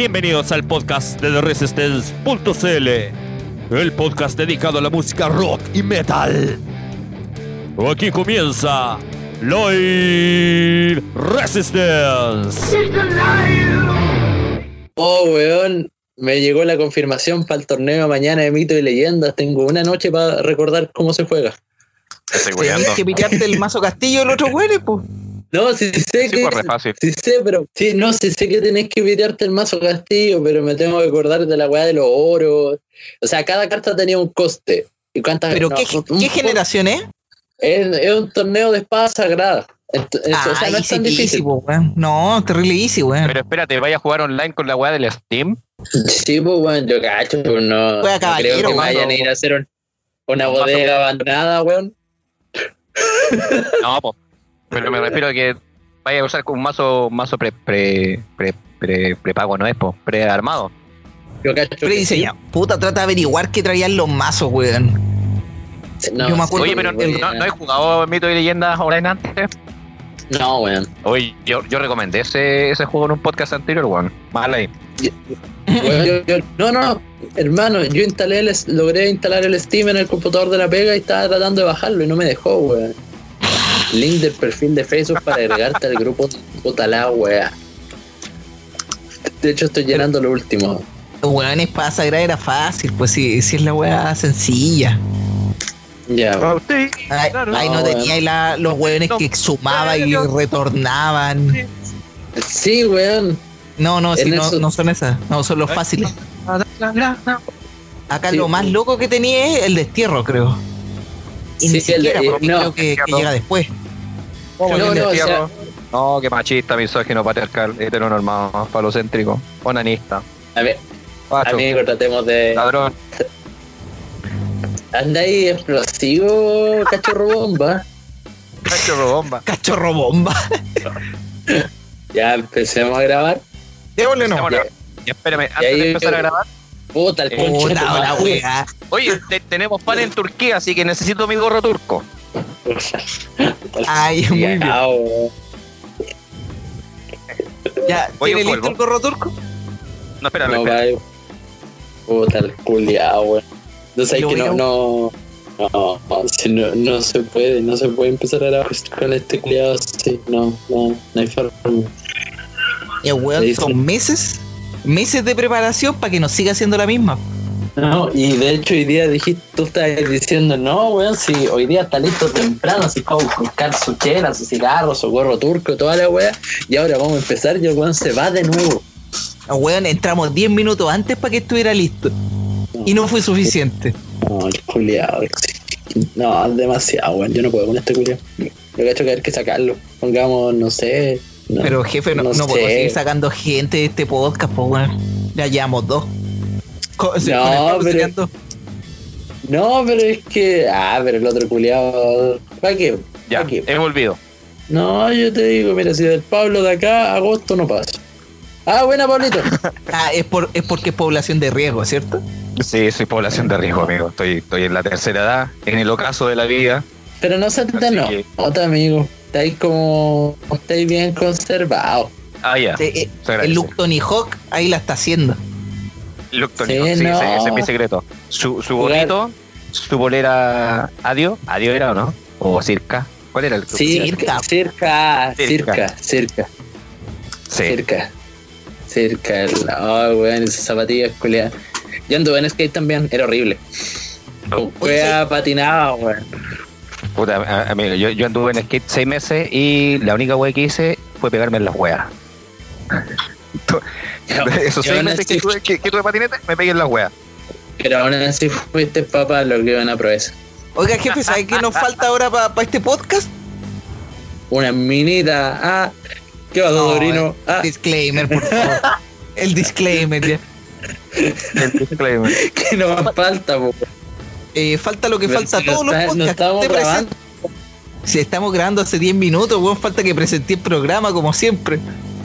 Bienvenidos al podcast de The Resistance.cl, el podcast dedicado a la música rock y metal. Aquí comienza Live Resistance. Oh, weón, me llegó la confirmación para el torneo mañana de mito y leyendas. Tengo una noche para recordar cómo se juega. Estoy weyando. que pitearte el mazo castillo del otro güey, pues. No, sí sé Sí, que. pues fácil. Sí sé, pero. Sí, no, sí sé que tenés que pitearte el mazo castillo, pero me tengo que acordar de la weá de los oros. O sea, cada carta tenía un coste. ¿Y cuántas Pero no, ¿qué, un- qué generación es? Es, es un torneo de espadas sagradas. Ent- es- o sea, no es easy tan difícil. po, weón. No, terrible easy, weón. Pero espérate, ¿vaya a jugar online con la weá del Steam? Sí, pues, bueno, yo cacho, pues no, Juega no creo que weón. vayan a ir a hacer un- una bodega abandonada, weón. No, po. Pero me refiero a que vaya a usar con un mazo, mazo pre, pre, pre, pre, prepago, ¿no es? Po? Prearmado. Prediseñado. Puta, trata de averiguar qué traían los mazos, weón. No, Yo me acuerdo Oye, pero sí, ¿no, no he jugado Mito y Leyendas online antes? No, weón. Oye, yo, yo recomendé ese, ese juego en un podcast anterior, weón. Mal ahí. Weón, yo- yo- no, no, hermano, yo instalé el, logré instalar el Steam en el computador de la pega y estaba tratando de bajarlo y no me dejó, weón. Link del perfil de Facebook para agregarte al grupo puta la wea. De hecho, estoy llenando lo último. Weón, espada sagrada era fácil, pues si, si es la weá sencilla. Ya. Ay, Claro. ahí no No, tenía ahí la- los weones No. que exhumaban y retornaban. Sí, weón. No, no, sí, no, eso- no son esas. No, son los fáciles. Acá Sí. lo más loco que tenía es el destierro, creo. Y Sí, ni el siquiera, eh, porque no. creo que, que llega después. ¿Cómo No, que no, o sea- No, qué machista, misógino, patriarcal, heteronormado, falocéntrico, onanista, A ver, facho, amigo, tratemos de. ladrón. Anda ahí explosivo, cachorro bomba. Cachorro bomba. Cachorro bomba. Ya empecemos a grabar. Démosle no. Espérame, antes ahí- de empezar a grabar. Puta, el Puta la weá. Oye, te- tenemos pan en Turquía, así que necesito mi gorro turco. Ay, muy bien. Ya, ¿tiene listo el gorro turco? No, espérame, No, espérame. vaya. Puta el culiao, weón. No sé que no, no, no, no, si no, no se puede, no se puede empezar a grabar con este culiao así, no, no, no hay forma. Ya, weón, son meses, meses de preparación para que nos siga haciendo la misma. No, y de hecho hoy día dijiste, tú estás diciendo, no, weón, si hoy día está listo temprano, así como buscar su chela, su cigarro, su gorro turco, toda la weá, y ahora vamos a empezar y el weón se va de nuevo. Ah, Weón, entramos 10 minutos antes para que estuviera listo. Y no fue suficiente. No, el culiao, sí. no, es demasiado, weón, yo no puedo con este culiao. Yo cacho que hay que sacarlo, pongamos, no sé. no. Pero jefe, no, no no podemos sé. seguir sacando gente de este podcast, pues weón. Ya llevamos dos. No, con el Pablo pero-. No, es que. Ah, pero el otro culiado. ¿Para qué? Ya, ¿Pa' qué? he volvido. No, yo te digo, mira, si del Pablo de acá, agosto no pasa. Ah, buena, Pablito. Ah, es, por, es porque es población de riesgo, ¿cierto? Sí, soy población de riesgo, amigo. Estoy, estoy en la tercera edad, en el ocaso de la vida. Pero no se te no. que- Otra amigo. Estáis como. Estáis bien conservados. Ah, ya. Sí, eh, el look Tony Hawk ahí la está haciendo. Tony Sí, sí, no. ese, ese es mi secreto. Su, su gorrito, su bolera. ¿Adiós? ¿Adiós era o no? ¿O circa? ¿Cuál era el club? Circa, circa, Circa. circa, circa, Sí. circa. Circa. Oh, weón, esas zapatillas culiadas. Yo anduve en skate también, era horrible. Wea patinaba, weón. Puta, amigo, yo, yo anduve en skate seis meses y la única wea que hice fue pegarme en las weas. Esos seis meses que tuve, que, que tuve patinete, me pegué en las weas. Pero aún así fuiste papá lo que iban a proeza. Oiga, jefe, ¿sabe qué nos falta ahora para este podcast? Una minita. Ah, ¿qué va, Dodorino? Ah, Disclaimer, por favor. El disclaimer, ya. El disclaimer. que nos falta, po. Eh, falta lo que Pero falta si no todos los está- no podcasts. estamos grabando. Si estamos grabando hace 10 minutos, weón, falta que presenté el programa como siempre.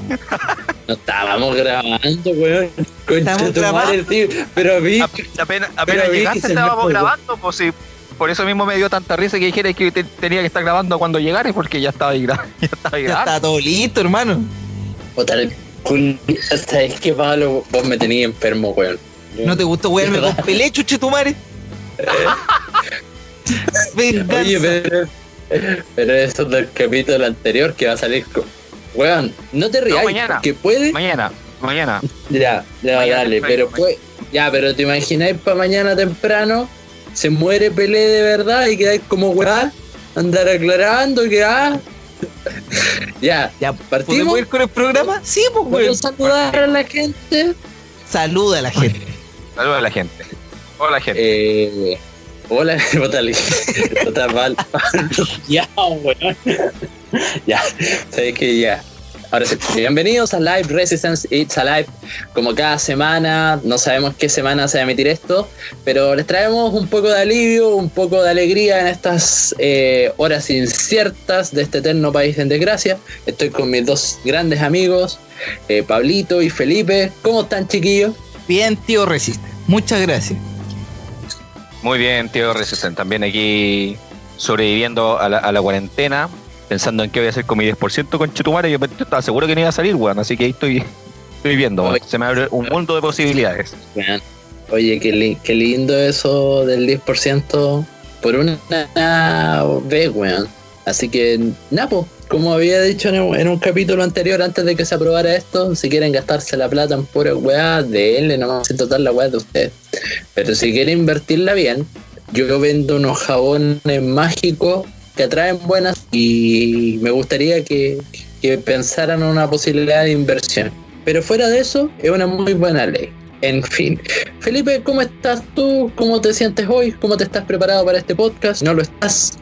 No estábamos grabando, weón. Concha Estamos tu madre, grabando. tío. Pero vi. Ap- Apenas, Pero apenas vi que llegaste estábamos grabando, pues sí. Por eso mismo me dio tanta risa que dijera que te- tenía que estar grabando cuando llegares, porque ya estaba ahí, gra- ya estaba ahí Ya grabando. está todo listo, hermano. El Juli, ¿Sabes qué, Pablo? Vos me tenías enfermo, weón. ¿No te gustó wearme con pelé, chuche tu madre? Venganza. Oye, pero, pero eso es del capítulo anterior que va a salir con. Weón, no te rías, mañana. que puede. Mañana, mañana. Ya, ya, Mañana dale, pero puede. Ya, pero te imagináis para mañana temprano, se muere Pelé de verdad y quedáis como weá, andar aclarando que ah. ya, Ya, ¿Partimos? ¿podemos ir con el programa? Sí, pues, ¿puedo weón. saludar a la gente? Saluda a la gente. Saludos a la gente. Hola, gente. Eh, hola, Botali. Puta, Pal- ya, weón. ya, sabes que ya. Ahora sí, bienvenidos a Live Resistance It's Alive. Como cada semana, no sabemos qué semana se va a emitir esto, pero les traemos un poco de alivio, un poco de alegría en estas eh, horas inciertas de este eterno país en desgracia. Estoy con mis dos grandes amigos, eh, Pablito y Felipe. ¿Cómo están, chiquillos? Bien, tío Resiste. Muchas gracias. Muy bien, tío Resisten. También aquí sobreviviendo a la, a la cuarentena, pensando en qué voy a hacer con mi 10% con Chetumare. Yo, yo estaba seguro que no iba a salir, weón. Así que ahí estoy, estoy viendo. Se me abre un mundo de posibilidades. Weón. Oye, qué, li- qué lindo eso del 10% por una vez, weón. Así que, Napo, como había dicho en un, en un capítulo anterior, antes de que se aprobara esto, si quieren gastarse la plata en pura weá, de él, nomás sin total la weá de ustedes. Pero si quieren invertirla bien, yo vendo unos jabones mágicos que atraen buenas y me gustaría que, que pensaran en una posibilidad de inversión. Pero fuera de eso, es una muy buena ley. En fin. Felipe, ¿cómo estás tú? ¿Cómo te sientes hoy? ¿Cómo te estás preparado para este podcast? ¿No lo estás?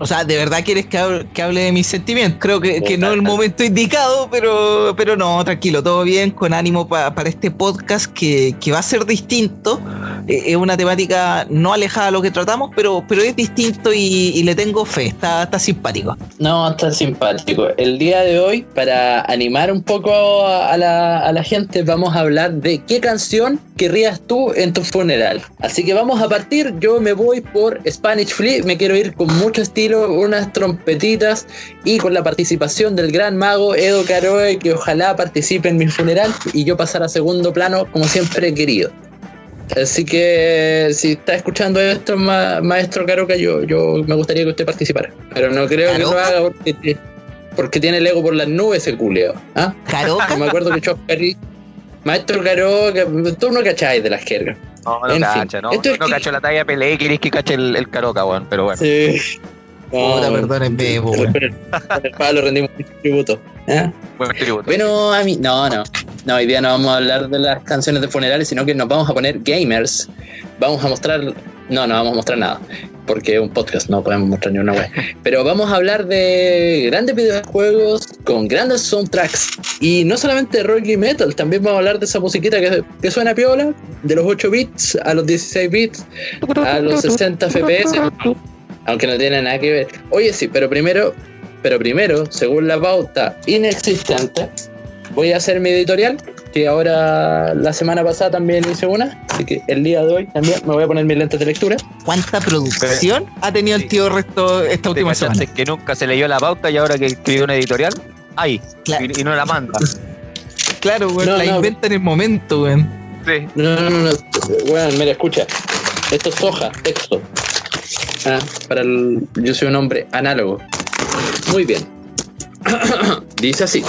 O sea, ¿de verdad quieres que hable, que hable de mis sentimientos? Creo que, que no es el momento indicado, pero, pero no, tranquilo, todo bien, con ánimo pa- para este podcast que, que va a ser distinto. Eh, es una temática no alejada de lo que tratamos, pero, pero es distinto y, y le tengo fe, está, está simpático. No, está simpático. El día de hoy, para animar un poco a la, a la gente, vamos a hablar de qué canción querrías tú en tu funeral. Así que vamos a partir. Yo me voy por Spanish Flea. Me quiero ir con mucho estilo, unas trompetitas y con la participación del gran mago Edo Caroe, que ojalá participe en mi funeral y yo pasar a segundo plano como siempre he querido. Así que si está escuchando esto, ma- maestro Caroca, yo, yo me gustaría que usted participara. Pero no creo que lo haga porque, porque tiene el ego por las nubes ese culeo. ¿Ah? ¿Caroca? Me acuerdo que Choscarri. Maestro Caroca, tú no cacháis de las jergas. No, no En fin, cacho, ¿no? esto es no que- cacho la talla de Pelé, querés que cache el, el caroca, weón. Pero bueno. Sí. Puta, perdónenme, po. Con el, palo rendimos un tributo. Buen tributo. Bueno, a mí, no, no. No, hoy día no vamos a hablar de las canciones de funerales, sino que nos vamos a poner gamers. Vamos a mostrar. No, no vamos a mostrar nada. Porque es un podcast, no podemos mostrar ni una web. Pero vamos a hablar de grandes videojuegos con grandes soundtracks. Y no solamente de rock y metal, también vamos a hablar de esa musiquita que, que suena piola, de los 8 bits a los 16 bits, a los 60 FPS. Aunque no tiene nada que ver. Oye, sí, pero primero, pero primero, según la pauta inexistente, voy a hacer mi editorial, que ahora la semana pasada también hice una, así que el día de hoy también me voy a poner mis lentes de lectura. ¿Cuánta producción ha tenido el tío Resto esta ¿Te última semana? que nunca se leyó la pauta y ahora que escribió una editorial, ahí. Claro. Y, y no la manda. Claro, weón, No, la no. inventa en el momento, weón. Sí. No, no, no, no. Bueno, mira, escucha. Esto es hoja, texto. Ah, para el... Yo soy un hombre análogo. Muy bien. Dice así.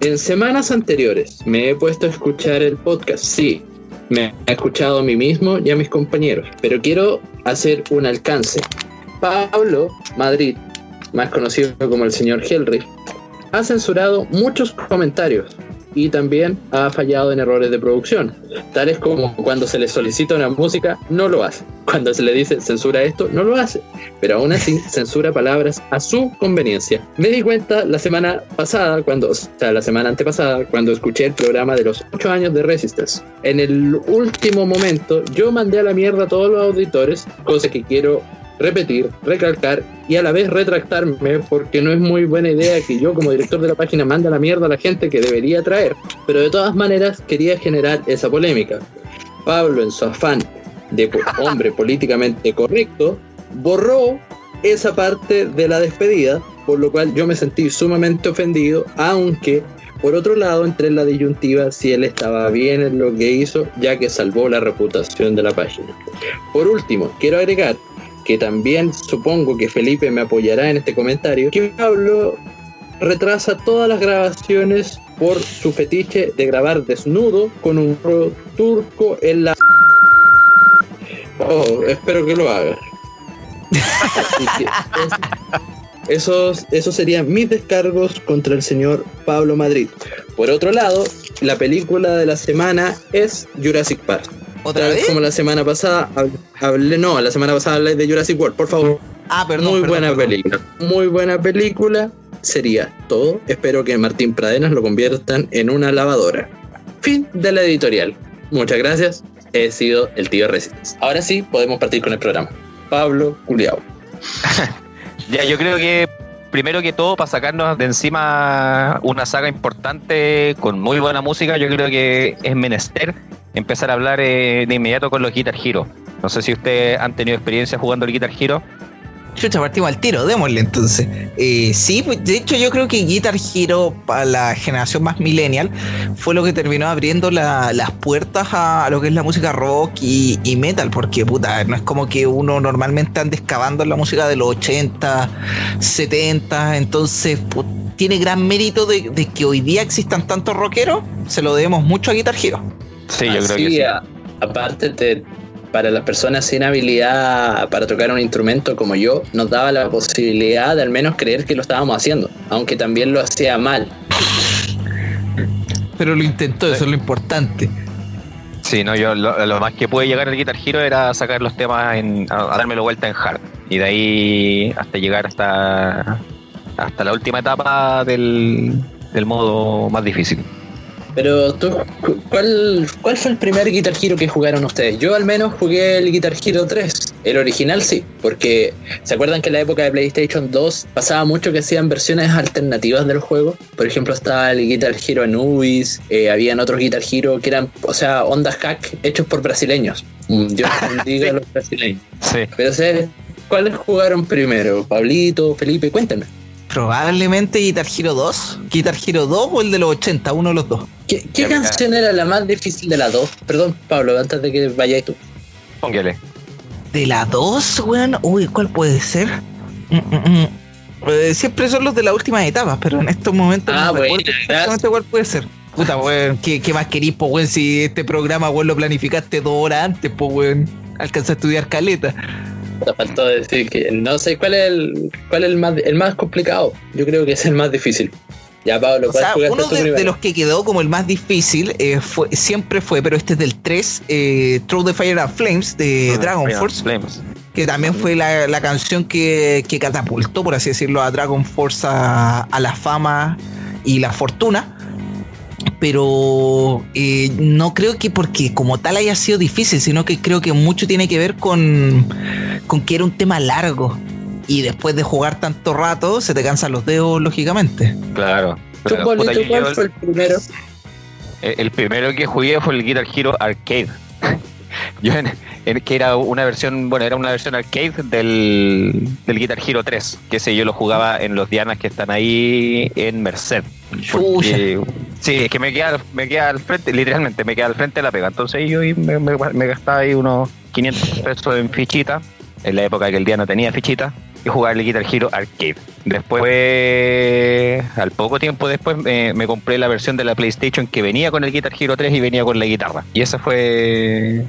En semanas anteriores me he puesto a escuchar el podcast. Sí, me he escuchado a mí mismo y a mis compañeros. Pero quiero hacer un alcance. Pablo Madrid, más conocido como el señor Helry, ha censurado muchos comentarios y también ha fallado en errores de producción, tales como cuando se le solicita una música, no lo hace. Cuando se le dice censura esto, no lo hace. Pero aún así censura palabras a su conveniencia. Me di cuenta la semana pasada, cuando, o sea, la semana antepasada, cuando escuché el programa de los 8 años de Resistance. En el último momento, yo mandé a la mierda a todos los auditores, cosa que quiero repetir, recalcar y a la vez retractarme porque no es muy buena idea que yo como director de la página mande a la mierda a la gente que debería traer. Pero de todas maneras quería generar esa polémica. Pablo en su afán de po- hombre políticamente correcto borró esa parte de la despedida, por lo cual yo me sentí sumamente ofendido, aunque Por otro lado, entré en la disyuntiva si él estaba bien en lo que hizo, ya que salvó la reputación de la página. Por último, quiero agregar que también supongo que Felipe me apoyará en este comentario, que Pablo retrasa todas las grabaciones por su fetiche de grabar desnudo con un turco en la... Oh, espero que lo haga. Esos, esos serían mis descargos contra el señor Pablo Madrid. Por otro lado, la película de la semana es Jurassic Park. ¿Otra Tal vez? Como la semana pasada hab- hablé, no, la semana pasada hablé de Jurassic World, por favor. Ah, perdón. Muy perdón, buena perdón. película. Muy buena película. Sería todo. Espero que Martín Pradenas lo conviertan en una lavadora. Fin de la editorial. Muchas gracias. He sido el tío Resistance. Ahora sí, podemos partir con el programa. Pablo Culiao. Ya, yo creo que primero que todo, para sacarnos de encima una saga importante con muy buena música, yo creo que es menester empezar a hablar eh, de inmediato con los Guitar Hero. No sé si ustedes han tenido experiencia jugando el Guitar Hero. Chucha, partimos al tiro, démosle entonces. Eh, sí, pues, de hecho yo creo que Guitar Hero para la generación más millennial fue lo que terminó abriendo la- las puertas a, lo que es la música rock y, metal, porque puta, no es como que uno normalmente ande excavando en la música de los 80, 70, entonces tiene gran mérito de, de que hoy día existan tantos rockeros, se lo debemos mucho a Guitar Hero. Sí, yo creo que sí. a- aparte, te- para las personas sin habilidad para tocar un instrumento como yo, nos daba la posibilidad de al menos creer que lo estábamos haciendo, aunque también lo hacía mal. Pero lo intentó, eso es lo importante. Sí, no, yo lo, lo más que pude llegar al Guitar Hero era sacar los temas en, a, a dármelo vuelta en hard. Y de ahí hasta llegar hasta hasta la última etapa del, del modo más difícil. Pero tú, cu- ¿cuál, ¿cuál fue el primer Guitar Hero que jugaron ustedes? Yo al menos jugué el Guitar Hero 3. El original sí, porque ¿se acuerdan que en la época de PlayStation 2 pasaba mucho que hacían versiones alternativas del juego? Por ejemplo, estaba el Guitar Hero Anubis, eh, habían otros Guitar Hero que eran, o sea, ondas hack hechos por brasileños. Dios bendiga a los brasileños. Sí. Pero ¿cuáles jugaron primero? Pablito, Felipe, cuéntenme. Probablemente Guitar Hero 2, Guitar Hero 2 o el de los 80, uno de los dos. ¿Qué, canción era la más difícil de las dos? Perdón, Pablo, antes de que vayáis tú. Póngale. De la 2, weón, uy, ¿cuál puede ser? Mm, mm, mm. Eh, siempre son los de las últimas etapas, pero en estos momentos Ah, no bueno, exactamente cuál puede ser. Puta, weón, ¿qué, qué más querís, po, weón? Si este programa, weón, lo planificaste dos horas antes, po, weón. Alcanza a estudiar caleta. Te faltó decir que no sé cuál es el, cuál es el más, el más complicado. Yo creo que es el más difícil. Ya, Pablo, O ¿cuál sea, uno de, los que quedó como el más difícil eh, fue, siempre fue, pero este es del 3, eh, Throw the Fire and Flames de Dragon Fire Force. Flames. que también fue la, la canción que, que catapultó, por así decirlo, a Dragon Force a, a la fama y la fortuna. Pero eh, no creo que porque como tal haya sido difícil, sino que creo que mucho tiene que ver con, con que era un tema largo. Y después de jugar tanto rato, se te cansan los dedos, lógicamente. Claro. ¿Tú, Puta, cuál yo- fue el primero? Eh, El primero que jugué fue el Guitar Hero Arcade. Yo en, en- que era una versión, bueno, era una versión arcade del, del Guitar Hero 3, que ese yo lo jugaba en los Dianas que están ahí en Merced. Porque- sí, es que me queda, me queda al frente, literalmente me queda al frente de la pega. Entonces yo me, gastaba ahí unos 500 pesos en fichita, en la época que el día no tenía fichita, y jugaba el Guitar Hero Arcade. Después, al poco tiempo después, me, me compré la versión de la PlayStation que venía con el Guitar Hero 3 y venía con la guitarra. Y esa fue.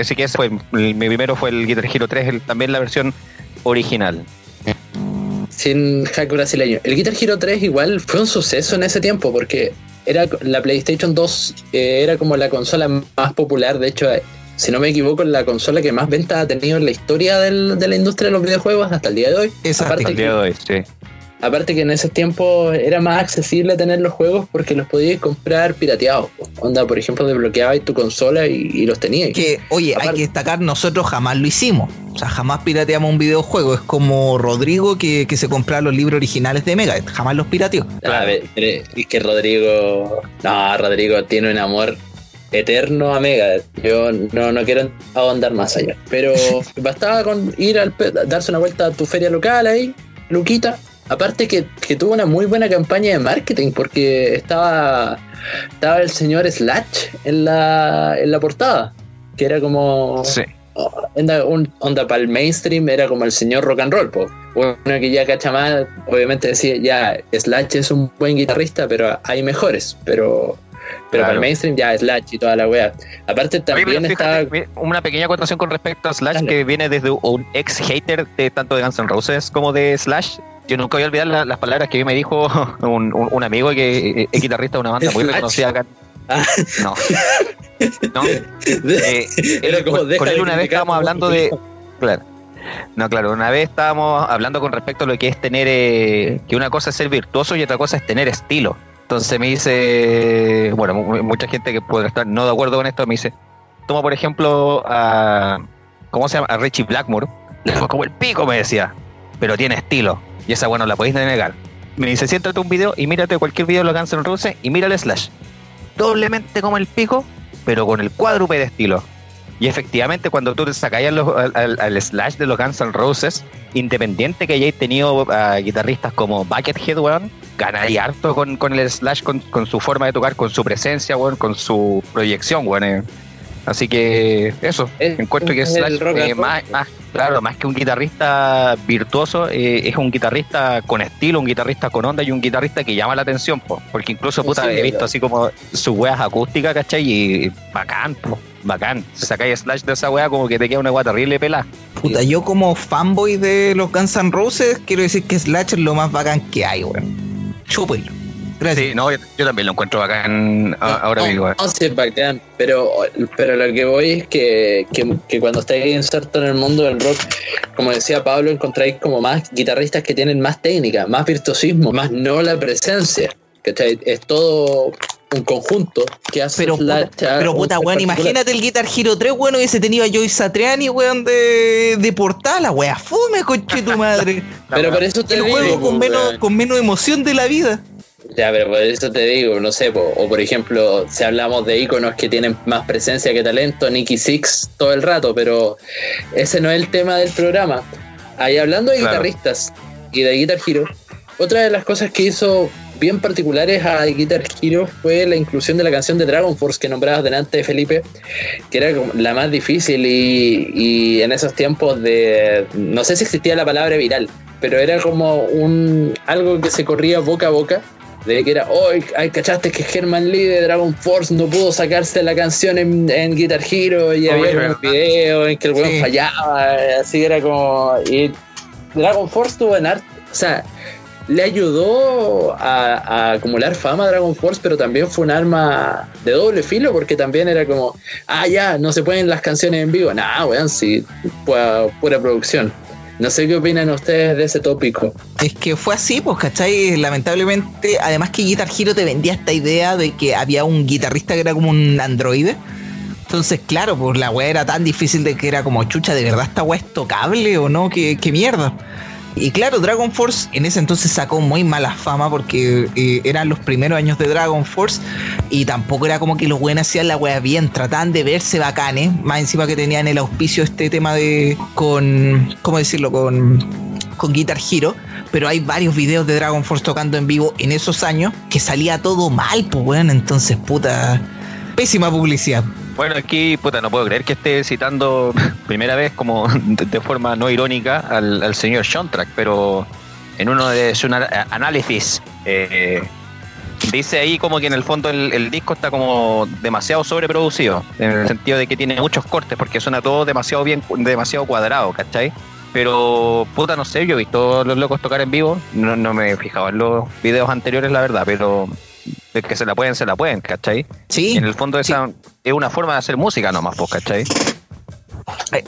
Así que ese fue. mi primero fue el Guitar Hero 3, el- también la versión original. Sin hack brasileño. El Guitar Hero 3 igual fue un suceso en ese tiempo porque era la PlayStation 2 eh, era como la consola más popular. De hecho, eh, si no me equivoco, la consola que más ventas ha tenido en la historia del- de la industria de los videojuegos hasta el día de hoy. Exacto. Aparte Al día de hoy, sí. Aparte que en ese tiempo era más accesible tener los juegos porque los podías comprar pirateados. Onda, por ejemplo, desbloqueabas tu consola y, y los tenías. Que, oye, hay que destacar, nosotros jamás lo hicimos. O sea, jamás pirateamos un videojuego. Es como Rodrigo que, que se compraba los libros originales de Megadeth. Jamás los pirateó. A ver, pero es que Rodrigo. No, Rodrigo tiene un amor eterno a Megadeth. Yo no, no quiero ahondar más allá. Pero bastaba con ir al darse una vuelta a tu feria local ahí, Luquita, Aparte que, que tuvo una muy buena campaña de marketing porque estaba, estaba el señor Slash en la, en la portada, que era como... Sí. Onda, un, onda para el mainstream era como el señor rock and roll, po. uno que ya cacha más, obviamente decía, ya, Slash es un buen guitarrista, pero hay mejores, pero pero Claro. para el mainstream ya Slash y toda la wea. Aparte Oye, también está... una pequeña acotación con respecto a Slash Dale. que viene desde un ex hater de tanto de Guns N' Roses como de Slash. Yo nunca voy a olvidar la- las palabras que me dijo un, un- un amigo que es guitarrista de una banda muy reconocida acá. Ah. No. No. Eh, Era él- como, con, él una vez estábamos hablando de. Claro. No, claro, una vez estábamos hablando con respecto a lo que es tener. eh, que una cosa es ser virtuoso y otra cosa es tener estilo. Entonces me dice. Bueno, mu- mucha gente que puede estar no de acuerdo con esto me dice. Toma, por ejemplo, a. ¿Cómo se llama? A Richie Blackmore. Como el pico, me decía. Pero tiene estilo. Y esa, bueno, la podéis negar. Me dice, siéntate un video y mírate cualquier video de los Guns N' Roses y mira el Slash. Doblemente como el pico, pero con el cuádruple de estilo. Y efectivamente, cuando tú te sacáis al, Slash de los Guns N' Roses, independiente que hayáis tenido a guitarristas como Buckethead, weón, ganaría harto con, el Slash, con, con su forma de tocar, con su presencia, weón, con su proyección, weón. eh. Así que eso, Es- encuentro que es el Slash, eh, más, más- claro, más que un guitarrista virtuoso, eh, es un guitarrista con estilo, un guitarrista con onda y un guitarrista que llama la atención, po. porque incluso Sí, puta, sí, he visto verdad. así como sus weas acústicas, ¿cachai? Y bacán, po, bacán. Si sacáis Slash de esa wea, como que te queda una wea terrible pelada. Puta, yo como fanboy de los Guns N' Roses, quiero decir que Slash es lo más bacán que hay, weón. Chúpenlo. Gracias. Sí, no, yo, yo también lo encuentro bacán a- ahora no, mismo. eh. No, sí, es bacán, pero, pero lo que voy es que, que, que cuando estáis inserto en el mundo del rock, como decía Pablo, encontráis como más guitarristas que tienen más técnica, más virtuosismo, más no la presencia. ¿cachai? Es todo un conjunto que hace Pero puta, pero weón, imagínate el Guitar Hero 3, weón, hubiese tenido a Joey Satriani, weón, de, de portada, la wea fome, conche tu madre. Pero por eso te el digo, juego con menos, weón. con menos emoción de la vida. Ya, pero por eso te digo, no sé, po, o por ejemplo, si hablamos de íconos que tienen más presencia que talento, Nicky Six todo el rato, pero ese no es el tema del programa. Ahí hablando de Claro. guitarristas y de Guitar Hero, otra de las cosas que hizo bien particulares a Guitar Hero fue la inclusión de la canción de Dragon Force que nombrabas delante de Felipe, que era la más difícil y, y en esos tiempos de, no sé si existía la palabra viral, pero era como un algo que se corría boca a boca de que era, hoy ay, cachaste que Herman Lee de Dragon Force no pudo sacarse la canción en, en Guitar Hero y Oye, había ¿verdad? un video en que el weón Sí. fallaba, así era como. Y Dragon Force tuvo en arte, o sea, le ayudó a, a acumular fama a Dragon Force, pero también fue un arma de doble filo porque también era como, ah, ya, no se pueden las canciones en vivo. Nah, weón, sí, pura, pura producción. No sé qué opinan ustedes de ese tópico. Es que fue así, pues, ¿cachai? Lamentablemente, además que Guitar Hero te vendía esta idea de que había un guitarrista que era como un androide. Entonces, claro, pues la weá era tan difícil de que era como chucha, ¿de verdad esta weá es tocable o no? ¿Qué, qué mierda? Y claro, Dragon Force en ese entonces sacó muy mala fama porque eh, eran los primeros años de Dragon Force y tampoco era como que los buenos hacían la wea bien, trataban de verse bacanes, más encima que tenían el auspicio este tema de con, ¿cómo decirlo? Con, con Guitar Hero, pero hay varios videos de Dragon Force tocando en vivo en esos años que salía todo mal, pues bueno, entonces puta, pésima publicidad. Bueno, aquí, puta, no puedo creer que esté citando primera vez como de, de forma no irónica al, al señor Track, pero en uno de sus análisis eh, dice ahí como que en el fondo el, el disco está como demasiado sobreproducido, en el sentido de que tiene muchos cortes, porque suena todo demasiado bien, demasiado cuadrado, ¿cachai? Pero, puta, no sé, yo he visto a los locos tocar en vivo, no, no me he fijado en los videos anteriores, la verdad, pero de que se la pueden, se la pueden, ¿cachai? Sí, En el fondo esa es una forma de hacer música nomás, pues, ¿cachai?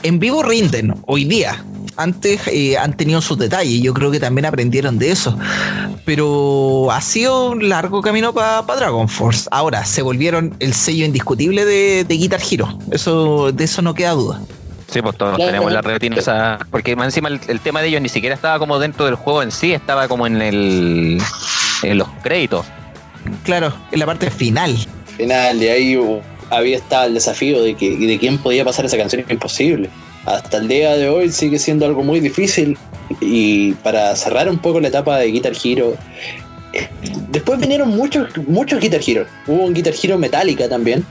en vivo rinden hoy día. Antes eh, han tenido sus detalles, yo creo que también aprendieron de eso. Pero ha sido un largo camino para Dragon Force. Ahora, se volvieron el sello indiscutible de, de Guitar Hero. Eso, de eso no queda duda. Sí, pues todos Claro. tenemos la retina esa. Porque más encima el, el tema de ellos ni siquiera estaba como dentro del juego en sí, estaba como en el en los créditos. Claro, en la parte final. Final, y ahí uh, había estado el desafío de que de quién podía pasar esa canción imposible. Hasta el día de hoy sigue siendo algo muy difícil y para cerrar un poco la etapa de Guitar Hero, eh, después vinieron muchos, muchos Guitar Hero. Hubo un Guitar Hero Metallica también.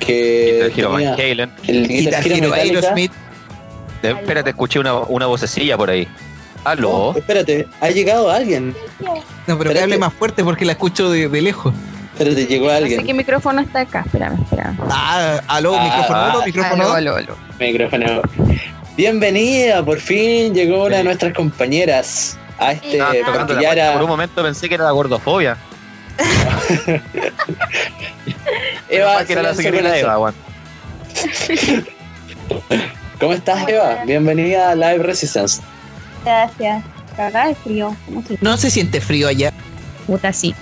Que Guitar Hero Van Halen. el Guitar, Guitar Hero Hero Metallica. Aerosmith. Espérate, escuché una, una vocecilla por ahí. ¿Aló? Oh, espérate, ha llegado alguien. No, pero que hable más fuerte porque la escucho de, de lejos. Espérate, llegó No sé alguien. qué micrófono está acá. Espérame, espérame. Ah, aló, Ah, micrófono ah, micrófono Aló, aló, aló. Micrófono. Bienvenida, por fin llegó una de nuestras compañeras a este a- Por un momento pensé que era la gordofobia. Eva, que era la eso. Eva. ¿Cómo estás. Eva? Bienvenida a Live Resistance. Gracias. Cagada de frío. ¿Cómo se No se siente frío allá. Puta, sí.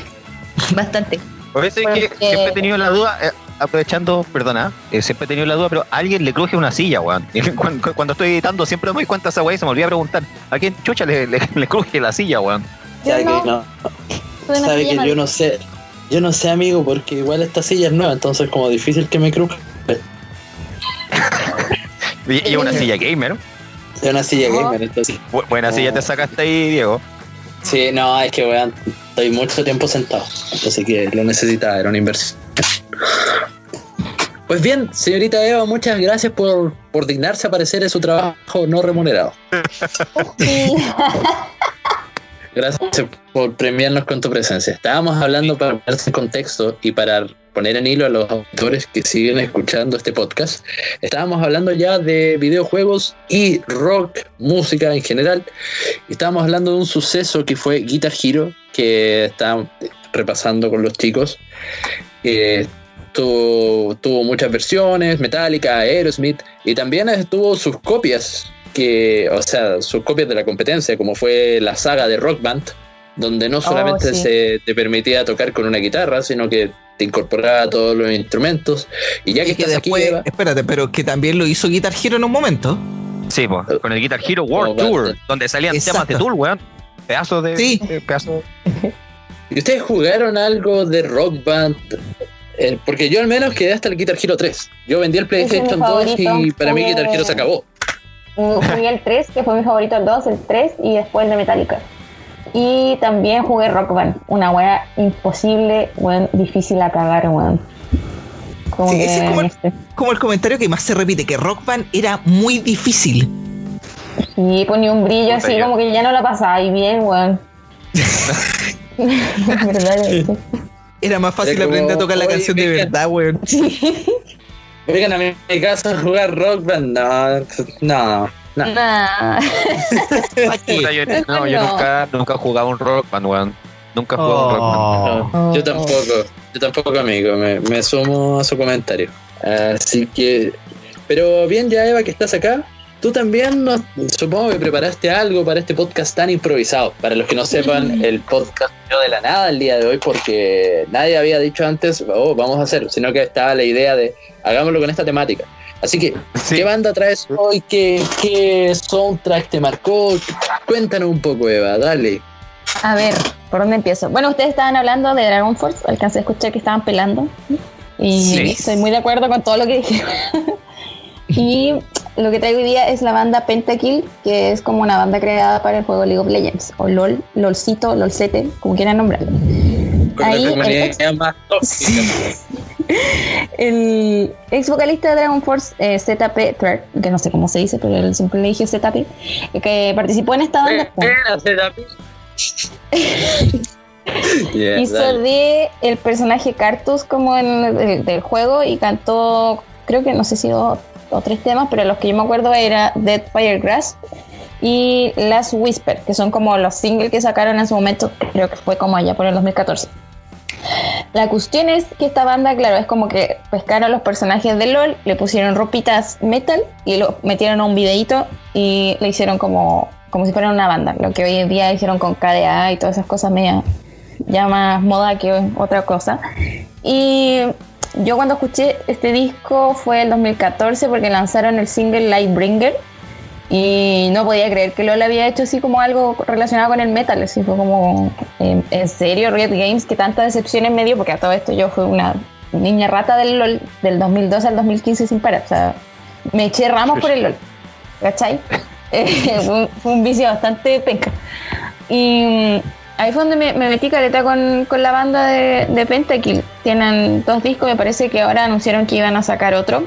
Bastante. Por eso es que siempre he tenido la duda, eh, aprovechando, perdona, eh, siempre he tenido la duda, pero a alguien le cruje una silla, weón. Cuando, cuando estoy editando siempre me doy cuenta esa weá y se me olvida preguntar, ¿a quién chucha le, le, le cruje la silla, weón? Sabe no, que no, sabe que yo no sé. Yo no sé, amigo, porque igual esta silla es nueva, entonces como difícil que me cruje. Y, y una silla gamer. Es una silla Ajá. gamer, entonces. Bu- Buena silla te sacaste ahí, Diego. Sí, no, es que weón, estoy mucho tiempo sentado, así que lo necesitaba, era una inversión. Pues bien, señorita Eva, muchas gracias por, por dignarse a aparecer en su trabajo no remunerado. Gracias por premiarnos con tu presencia. Estábamos hablando para ponerse en contexto y para poner en hilo a los autores que siguen escuchando este podcast. Estábamos hablando ya de videojuegos y rock, música en general. Estábamos hablando de un suceso que fue Guitar Hero, que está repasando con los chicos. Eh, tuvo, tuvo muchas versiones, Metallica, Aerosmith, y también tuvo sus copias que, o sea, sus copias de la competencia, como fue la saga de Rock Band, donde no solamente sí. se te permitía tocar con una guitarra, sino que te incorporaba todos los instrumentos. Y ya que Y que estás aquí, Eva, espérate, pero que también lo hizo Guitar Hero en un momento. Sí, po, con el Guitar Hero World Oh, Tour, bastante. donde salían Exacto. temas de Tool, weón. Pedazos de, Sí. de- pedazos. ¿y ustedes jugaron algo de Rock Band? Eh, porque yo al menos quedé hasta el Guitar Hero 3. Yo vendí el PlayStation 2 y para mí Guitar Hero se acabó. Jugué el 3, que fue mi favorito, el 2, el 3 y después el de Metallica. Y también jugué Rock Band, una wea imposible, weón, difícil a cagar, weón. Como Sí, ese es como el- este, Como el comentario que más se repite, que Rock Band era muy difícil. y ponía un brillo así yo- como que ya no la pasaba y bien, weón. Sí? Era más fácil Era como, aprender a tocar la canción de verdad, weón. Vengan a mi casa a jugar Rock Band. No, no, no. Nah. Yo, no, yo nunca, nunca he jugado un rock band, weón. Nunca he jugado un rock band. Oh. No, Yo tampoco, yo tampoco, amigo, me, me sumo a su comentario. Así que, pero bien, ya Eva, que estás acá, tú también nos- supongo que preparaste algo para este podcast tan improvisado. Para los que no sepan, el podcast de la nada el día de hoy, porque nadie había dicho antes, oh, vamos a hacerlo, sino que estaba la idea de hagámoslo con esta temática. Así que, Sí. ¿qué banda traes hoy? ¿Qué, ¿Qué soundtrack te marcó? Cuéntanos un poco, Eva, dale. A ver, ¿por dónde empiezo? Bueno, ustedes estaban hablando de Dragon Force, alcancé a escuchar que estaban pelando. Y Sí. estoy muy de acuerdo con todo lo que dijeron. y lo que traigo hoy día es la banda Pentakill, que es como una banda creada para el juego League of Legends, o LOL, LOLcito, LOLcete, como quieran nombrarlo. Con Ahí, el tóxica. El ex vocalista de Dragon Force, eh, ZP Thread, que no sé cómo se dice, pero él siempre le dije ZP, que participó en esta banda. pues, Yeah, hizo dale. de el personaje Cartus como en el del juego y cantó, creo que no sé si dos o tres temas, pero los que yo me acuerdo era Dead Fire Grass y Last Whisper, que son como los singles que sacaron en su momento, creo que fue como allá por el 2014. La cuestión es que esta banda, claro, es como que pescaron los personajes de LOL, le pusieron ropitas metal y lo metieron a un videito y le hicieron como, como si fuera una banda. Lo que hoy en día hicieron con KDA y todas esas cosas media ya más moda que otra cosa. Y yo cuando escuché este disco fue el 2014 porque lanzaron el single Lightbringer y no podía creer que LOL había hecho así como algo relacionado con el metal. Así fue como, eh, en serio, Riot Games, que tantas decepciones me dio, porque a todo esto yo fui una niña rata del LOL del 2012 al 2015 sin parar. O sea, me eché ramos por el LOL. ¿Cachai? Eh, fue, un- fue un vicio bastante penca. Y ahí fue donde me, me metí careta con, con la banda de, Pentakill. Tienen dos discos, me parece que ahora anunciaron que iban a sacar otro.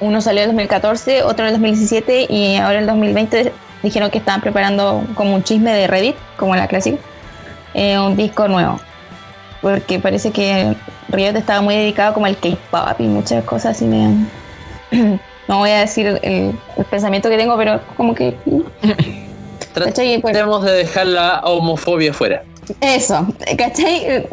Uno salió en el 2014, otro en el 2017 y ahora en el 2020 dijeron que estaban preparando como un chisme de Reddit, como la clásica, eh, un disco nuevo. Porque parece que Riot estaba muy dedicado como al K-pop y muchas cosas así me... No voy a decir el pensamiento que tengo, pero como que... ¿Cachai? Tratemos de dejar la homofobia fuera. Eso, ¿cachai?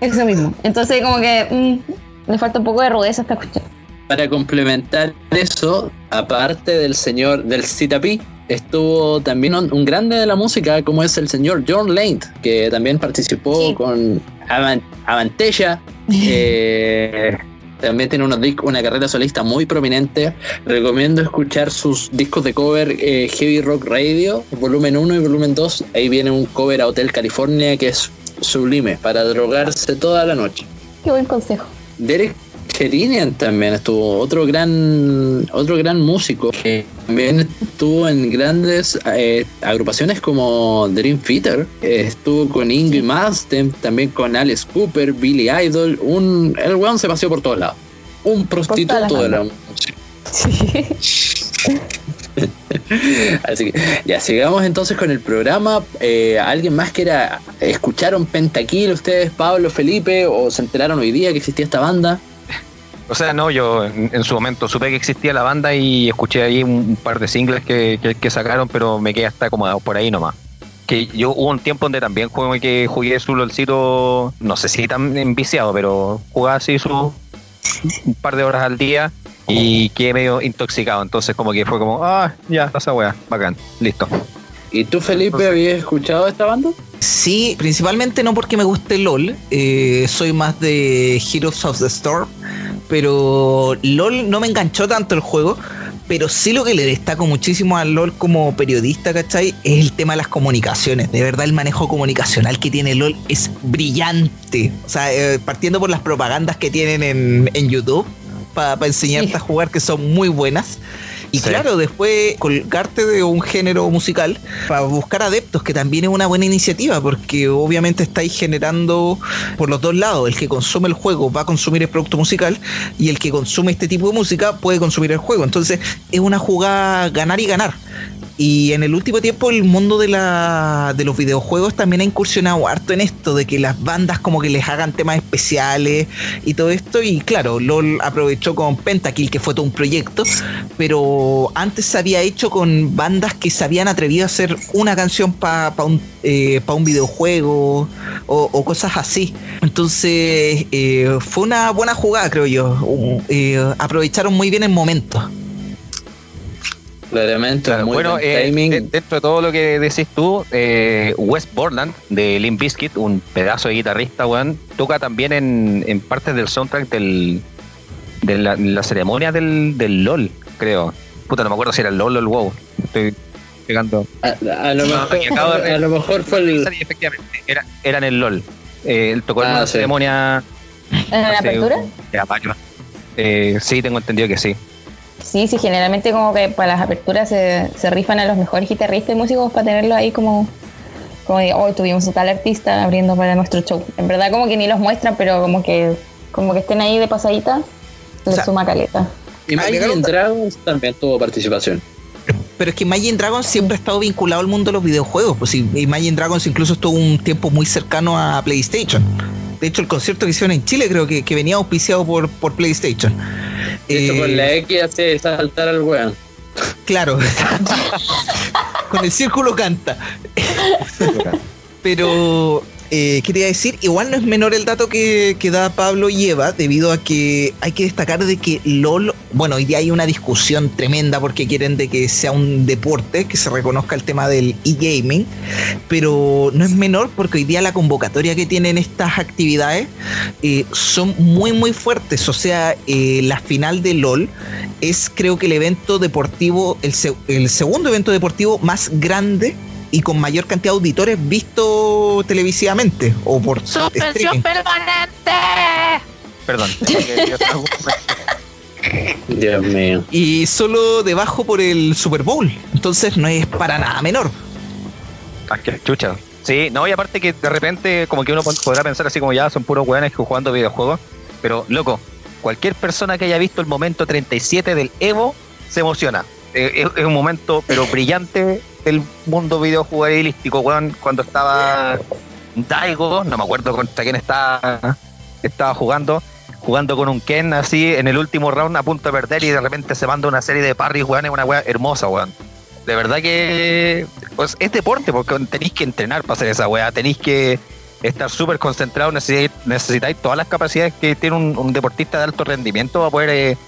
Eso mismo. Entonces como que mm, le falta un poco de rudeza a esta cuestión. Para complementar eso, aparte del señor del Citapi, estuvo también un, un grande de la música como es el señor John Lane, que también participó Sí. con Avan- Avantella. eh, también tiene unos discos, una carrera solista muy prominente. Recomiendo escuchar sus discos de cover eh, Heavy Rock Radio, volumen 1 y volumen 2. Ahí viene un cover a Hotel California que es sublime para drogarse toda la noche. Qué buen consejo. Derek Sherinian también estuvo, otro gran, otro gran músico que también estuvo en grandes eh, agrupaciones como Dream Theater, estuvo con Ingrid Malmsteen, también con Alice Cooper, Billy Idol, un, el weón se paseó por todos lados, un prostituto de la música. Así que ya sigamos entonces con el programa. Eh, ¿Alguien más quiera escucharon Pentakill ustedes, Pablo, Felipe, o se enteraron hoy día que existía esta banda? O sea, no, yo en, en su momento supe que existía la banda y escuché ahí un, par de singles que, que- que sacaron, pero me quedé hasta como por ahí nomás. Que yo hubo un tiempo donde también jugué, que jugué su LOLcito, no sé si tan enviciado, pero jugaba así su un par de horas al día y quedé medio intoxicado. Entonces como que fue como, ah, ya, esa weá, bacán, listo. ¿Y tú, Felipe, habías escuchado esta banda? Sí, principalmente no porque me guste LOL, eh, soy más de Heroes of the Storm, pero LOL no me enganchó tanto el juego, pero sí lo que le destaco muchísimo a LOL como periodista, ¿cachai? Es el tema de las comunicaciones, de verdad el manejo comunicacional que tiene LOL es brillante, o sea, eh, partiendo por las propagandas que tienen en, en YouTube para enseñarte Sí. a jugar que son muy buenas. Y Sí. claro, después colgarte de un género musical para buscar adeptos, que también es una buena iniciativa, porque obviamente estáis generando por los dos lados. El que consume el juego va a consumir el producto musical y el que consume este tipo de música puede consumir el juego. Entonces es una jugada ganar y ganar. Y en el último tiempo el mundo de, la, de los videojuegos también ha incursionado harto en esto, de que las bandas como que les hagan temas especiales y todo esto. Y claro, LOL aprovechó con Pentakill, que fue todo un proyecto, pero antes se había hecho con bandas que se habían atrevido a hacer una canción para un, eh, pa un videojuego o, cosas así. Entonces eh, fue una buena jugada, creo yo. Eh, aprovecharon muy bien el momento. Claramente, Claro, muy bueno, buen eh, timing. dentro de todo lo que decís tú, eh, Wes Borland de Limp Bizkit, un pedazo de guitarrista, weón, toca también en, en partes del soundtrack del, de la, la ceremonia del, del LOL, creo. Puta, no me acuerdo si era el LOL o el WoW. Estoy pegando. a, a lo No, mejor, que acabo de- a lo mejor fue el. Efectivamente, era, era en el LOL. Eh, él tocó en Ah, una sí. ceremonia. ¿En la hace apertura? Eh, sí, tengo entendido que sí. Sí, sí, generalmente como que para las aperturas se, se rifan a los mejores guitarristas y músicos para tenerlo ahí como, como de, hoy tuvimos a tal artista abriendo para nuestro show. En verdad como que ni los muestran, pero como que como que estén ahí de pasadita, le O sea, suma caleta. Imagine Agregaron- Dragons también tuvo participación. Pero es que Imagine Dragons siempre ha estado vinculado al mundo de los videojuegos. Pues sí, Imagine Dragons incluso estuvo un tiempo muy cercano a PlayStation. De hecho, el concierto que hicieron en Chile creo que, que venía auspiciado por, por PlayStation. Esto Eh, con la X hace saltar al weón. Claro. Con el círculo canta. Pero, eh, ¿qué te iba a decir? Igual no es menor el dato que, que da Pablo y Eva, debido a que hay que destacar de que LOL, bueno, hoy día hay una discusión tremenda porque quieren de que sea un deporte, que se reconozca el tema del e-gaming, pero no es menor porque hoy día la convocatoria que tienen estas actividades eh, son muy, muy fuertes. O sea, eh, la final de LOL es creo que el evento deportivo, el, el segundo evento deportivo más grande y con mayor cantidad de auditores visto televisivamente o por ¡Suspensión streaming. permanente! Perdón. Dios mío. Y solo debajo por el Super Bowl. Entonces no es para nada menor. Ah, qué chucha. Sí, no, y aparte que de repente como que uno podrá pensar así como ya son puros weones que jugando videojuegos, pero loco, cualquier persona que haya visto el momento 37 del Evo se emociona. Eh, es, es un momento pero brillante del mundo videojueguístico, weón, cuando estaba Daigo, no me acuerdo contra quién estaba, estaba jugando, jugando con un Ken así en el último round a punto de perder y de repente se manda una serie de parries, weón, es una weá hermosa, weón. De verdad que pues, es deporte, porque tenéis que entrenar para hacer esa weá, tenéis que estar súper concentrado, necesitáis, necesitáis todas las capacidades que tiene un, un deportista de alto rendimiento para poder eh,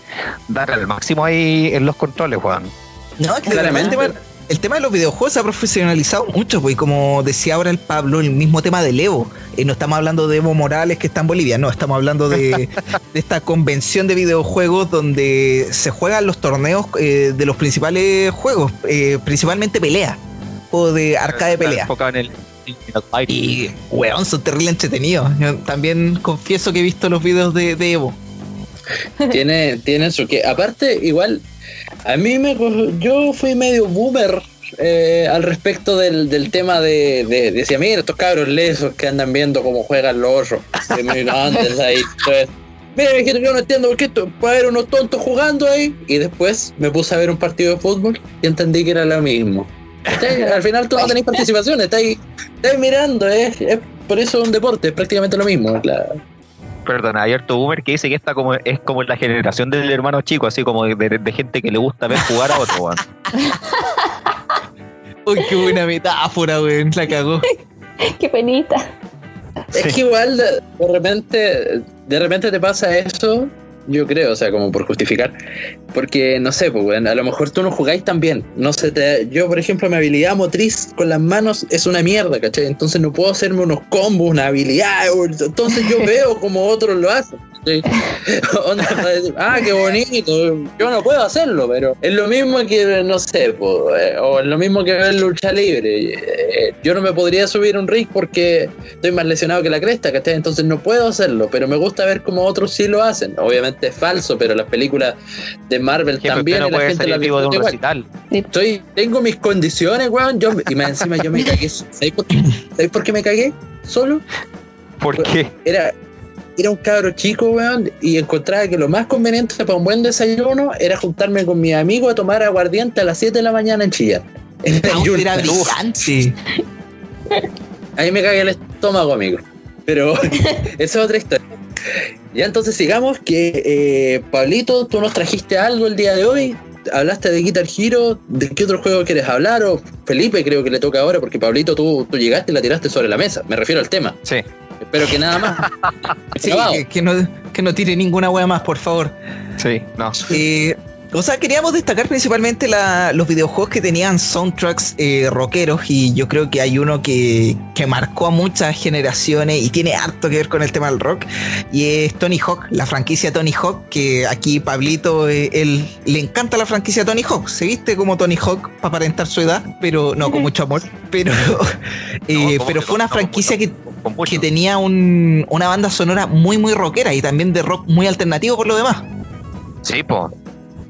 dar al máximo ahí en los controles, weón. No, es que Claramente. el, tema, el tema de los videojuegos se ha profesionalizado mucho, pues, y como decía ahora el Pablo, el mismo tema del Evo. Eh, no estamos hablando de Evo Morales que está en Bolivia, no, estamos hablando de, de esta convención de videojuegos donde se juegan los torneos eh, de los principales juegos, eh, principalmente pelea, o de arcade Está pelea. enfocado en el. Y, weón, son terrible entretenidos. Yo también confieso que he visto los videos de, de Evo. tiene, tiene eso que aparte igual a mí me yo fui medio boomer eh, al respecto del, del tema de, de- decía mira estos cabros lesos que andan viendo cómo juegan los otros que me antes ahí pues, mira mijito, yo no entiendo por qué esto puede haber unos tontos jugando ahí y después me puse a ver un partido de fútbol y entendí que era lo mismo. Al final tú no tenés participación estáis, mirando eh, es por eso es un deporte es prácticamente lo mismo la- Perdona, hay harto boomer que dice que esta como, es como la generación del hermano chico, así como de, de- de gente que le gusta ver jugar a otro, weón. Uy, qué buena metáfora, weón, la cagó. Qué penita. Es que igual de, de repente, de repente te pasa eso, yo creo, o sea, como por justificar, porque no sé, pues bueno, a lo mejor tú no jugáis tan bien, no sé, te, yo por ejemplo mi habilidad motriz con las manos es una mierda, ¿cachai? Entonces no puedo hacerme unos combos, una habilidad, entonces yo veo como otros lo hacen. ¿Cachai? Onda, para decir, ah, qué bonito, yo no puedo hacerlo, pero es lo mismo que, no sé, po, eh, o es lo mismo que ver lucha libre. eh, Yo no me podría subir un ring porque estoy más lesionado que la cresta, ¿cachai? Entonces no puedo hacerlo, pero me gusta ver cómo otros sí lo hacen. Obviamente es falso, pero las películas de Marvel también no y la puede gente salir las vivo de un disfruta igual. recital. Soy, tengo mis condiciones, weón, yo, y más encima yo me cagué. ¿Sabéis por, por qué me cagué? Solo ¿Por qué? era, era un cabro chico, weón, y encontraba que lo más conveniente para un buen desayuno era juntarme con mis amigos a tomar aguardiente a las 7 de la mañana en Chillán. Era brillante. Ahí me cagué el estómago, amigo. Pero esa es otra historia. Ya entonces sigamos que eh, Pablito, tú nos trajiste algo el día de hoy. Hablaste de Guitar Hero. ¿De qué otro juego quieres hablar? O Felipe creo que le toca ahora porque Pablito tú, tú llegaste y la tiraste sobre la mesa. Me refiero al tema. Sí. Espero que nada más. Sí, que no, que no tire ninguna wea más, por favor. Sí, no. Eh, o sea, queríamos destacar principalmente la- los videojuegos que tenían soundtracks eh, rockeros y yo creo que hay uno que, que marcó a muchas generaciones y tiene harto que ver con el tema del rock y es Tony Hawk, la franquicia Tony Hawk, que aquí Pablito, eh, él le encanta la franquicia Tony Hawk, se viste como Tony Hawk para aparentar su edad, pero no con mucho amor, pero, eh, No, ¿cómo pero fue una no? Franquicia mucho- que que tenía un- una banda sonora muy muy rockera y también de rock muy alternativo por lo demás. Sí, po.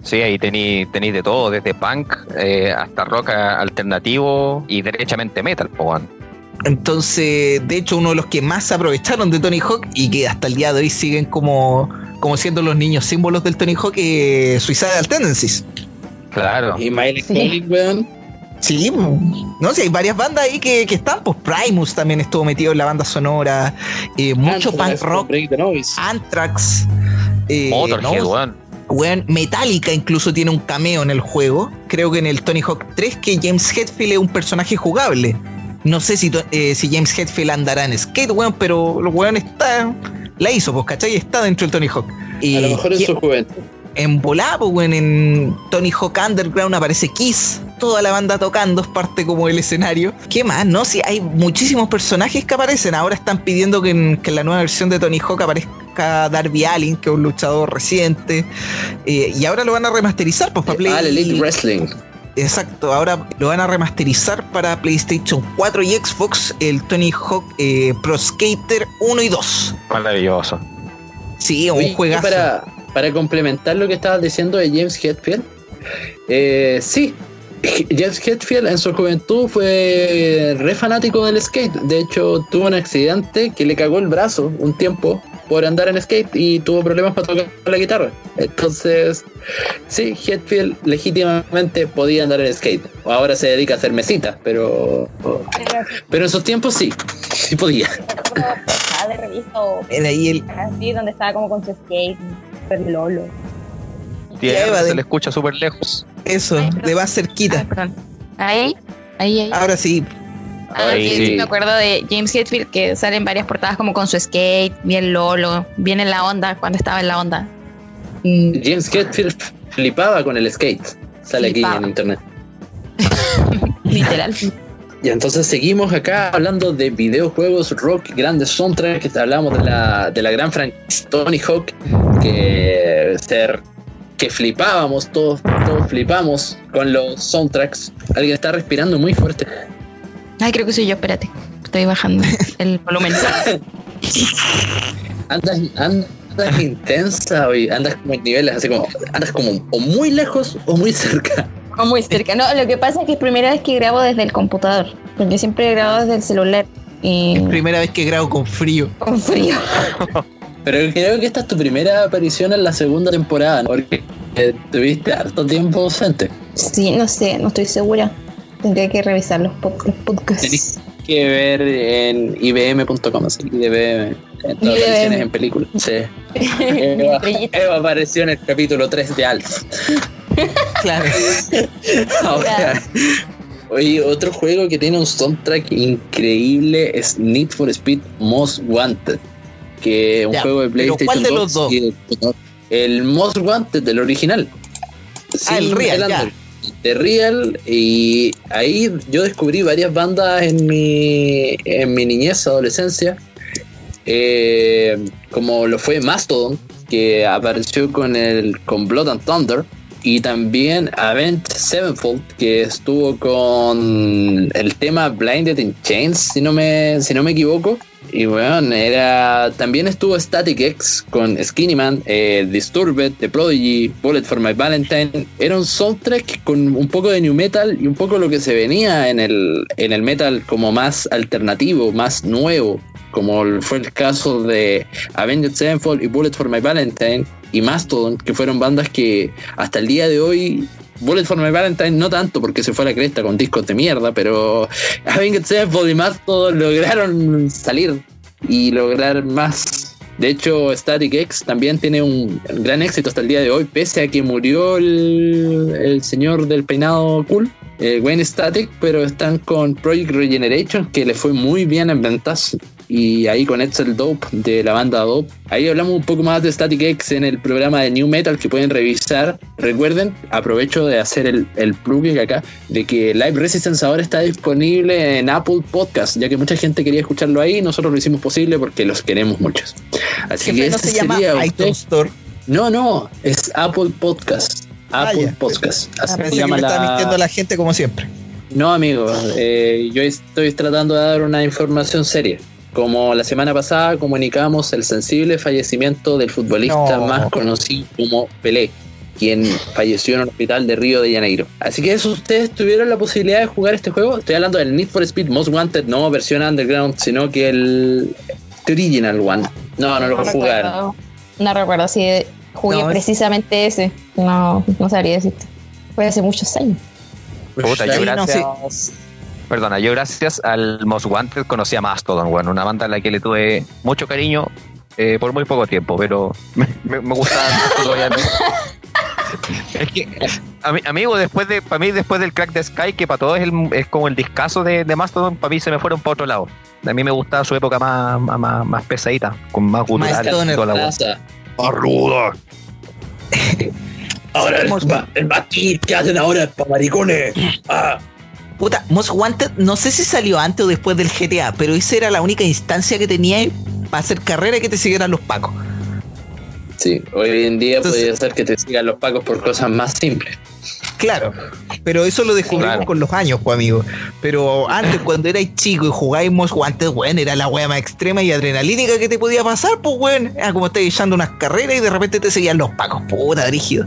Sí, ahí tení, tení de todo, desde punk eh, hasta rock alternativo y derechamente metal, po, weón. Entonces, de hecho, uno de los que más se aprovecharon de Tony Hawk y que hasta el día de hoy siguen como, como siendo los niños símbolos del Tony Hawk es Suicidal Tendencies. Claro. Y Miley Sí. Cyrus, weón. Sí, no sé, hay varias bandas ahí que, que están, pues Primus también estuvo metido en la banda sonora, eh, mucho punk rock. Anthrax, eh, Motorhead, no, weón. Metallica incluso tiene un cameo en el juego. Creo que en el Tony Hawk 3 que James Hetfield es un personaje jugable. No sé si, eh, si James Hetfield andará en skate, weón, pero el weón está. La hizo, pues, ¿cachai? Está dentro del Tony Hawk. Y A lo mejor en y- su juventud. en volá, pues, weón, en Tony Hawk Underground aparece Kiss. Toda la banda tocando, es parte como del escenario. ¿Qué más? No, si hay muchísimos personajes que aparecen. Ahora están pidiendo que en, que en la nueva versión de Tony Hawk aparezca Darby Allin, que es un luchador reciente. Eh, y ahora lo van a remasterizar, pues, para Play. Ah, Elite Wrestling. Exacto, ahora lo van a remasterizar para PlayStation 4 y Xbox, el Tony Hawk eh, Pro Skater 1 y 2. Maravilloso. Sí, un Oye, juegazo. Para, para complementar lo que estabas diciendo de James Hetfield, eh, sí, James Hetfield en su juventud fue re fanático del skate. De hecho, tuvo un accidente que le cagó el brazo un tiempo por andar en skate y tuvo problemas para tocar la guitarra. Entonces, sí, Hetfield legítimamente podía andar en skate. Ahora se dedica a hacer mesitas, pero pero en sus tiempos sí, sí podía. de revista o Era ahí el, así, donde estaba como con su skate, super lolo. Tierra, se le escucha súper lejos. eso, de más cerquita. Ah, perdón. Ahí, ahí, ahí. Ahora sí, Ah, sí, sí. me acuerdo de James Hetfield que sale en varias portadas como con su skate, bien lolo, bien en la onda, cuando estaba en la onda. Mm, James Hetfield flipaba con el skate. Sale aquí en internet. literal. Y entonces seguimos acá hablando de videojuegos, rock, grandes soundtracks. Hablamos de la, de la gran franquicia Tony Hawk, que ser que flipábamos, todos, todos flipamos con los soundtracks. Alguien está respirando muy fuerte. Ay, creo que soy yo, espérate. Estoy bajando el volumen. Andas, andas intensa hoy, andas como en niveles así como, andas como o muy lejos o muy cerca. O muy cerca. No, lo que pasa es que es primera vez que grabo desde el computador. Porque siempre he grabado desde el celular. Y es primera vez que grabo con frío. con frío. Pero creo que esta es tu primera aparición en la segunda temporada, ¿no? porque eh, tuviste harto tiempo ausente. Sí, no sé, no estoy segura. Tendría que revisar los, pod- los podcasts. Tenés que ver en ibm.com, así, IBM, en todas las versiones en películas. Sí. Eva, apareció en el capítulo 3 de Alf. Claro. Ahora, oye, otro juego que tiene un soundtrack increíble es Need for Speed Most Wanted, que es un Ya, juego de PlayStation ¿cuál de 2 los dos? El Most Wanted, del original. Ah, el Sin real, De Real y ahí yo descubrí varias bandas en mi en mi niñez, adolescencia, eh, como lo fue Mastodon, que apareció con el con Blood and Thunder, y también Avenged Sevenfold, que estuvo con el tema Blinded in Chains, si no me, si no me equivoco. Y bueno, era. También estuvo Static X con Skinny Man, eh, Disturbed, The Prodigy, Bullet for My Valentine. Era un soundtrack con un poco de new metal y un poco lo que se venía en el, en el metal como más alternativo, más nuevo. Como fue el caso de Avenged Sevenfold y Bullet for My Valentine y Mastodon, que fueron bandas que hasta el día de hoy. Bullet for My Valentine no tanto porque se fue a la cresta con discos de mierda, pero Avenged Sevenfold y Mastodon lograron salir y lograr más. De hecho, Static X también tiene un gran éxito hasta el día de hoy, pese a que murió el, señor del peinado cool, eh, Wayne Static, pero están con Project Regeneration, que le fue muy bien en ventas. Y ahí con Edsel Dope de la banda Dope. Ahí hablamos un poco más de Static X en el programa de New Metal que pueden revisar. Recuerden, aprovecho de hacer el, el plugin acá, de que Live Resistance ahora está disponible en Apple Podcast, ya que mucha gente quería escucharlo ahí. Nosotros lo hicimos posible porque los queremos muchos. Así que no ese se llama sería iTunes Store. No, no, es Apple Podcast. Ah, Apple ya. Podcast. Así Ah, se que llama me la- mintiendo la gente como siempre. no, amigo, eh, yo estoy tratando de dar una información seria. Como la semana pasada comunicamos el sensible fallecimiento del futbolista No. más conocido como Pelé, quien falleció en un hospital de Río de Janeiro. Así que eso, ustedes tuvieron la posibilidad de jugar este juego. Estoy hablando del Need for Speed Most Wanted, no versión underground, sino que el the original one. No, no lo jugaron. recuerdo, no recuerdo si jugué No, es- precisamente ese. No, no sabría decirte. Fue hace muchos años. Puta, yo no gracias. Perdona, yo gracias al Most Wanted conocí a Mastodon, bueno, una banda a la que le tuve mucho cariño eh, por muy poco tiempo, pero me, me, me gusta mucho todavía. Es que, a mí- amigo, después de, para mí, después del crack de Sky, que para todos es, el- es como el discazo de, de Mastodon, para mí se me fueron para otro lado. A mí me gustaba su época más, más, más, más pesadita, con más guturales y Stoner. toda la wea. Plaza. Más ruda. Ahora el, el batir que hacen ahora es para maricones. Ah. Puta, Most Wanted, no sé si salió antes o después del GTA, pero esa era la única instancia que tenía para hacer carrera y que te siguieran los pacos. Sí, hoy en día Entonces- podría ser que te sigan los pagos por cosas más simples. Claro. pero eso lo descubrimos Claro. con los años, pues amigo. Pero antes, cuando erais chico y jugáis Most Wanted, weón, era la wea más extrema y adrenalínica que te podía pasar, pues weón. Era como estar echando unas carreras y de repente te seguían los pacos, puta, rígido.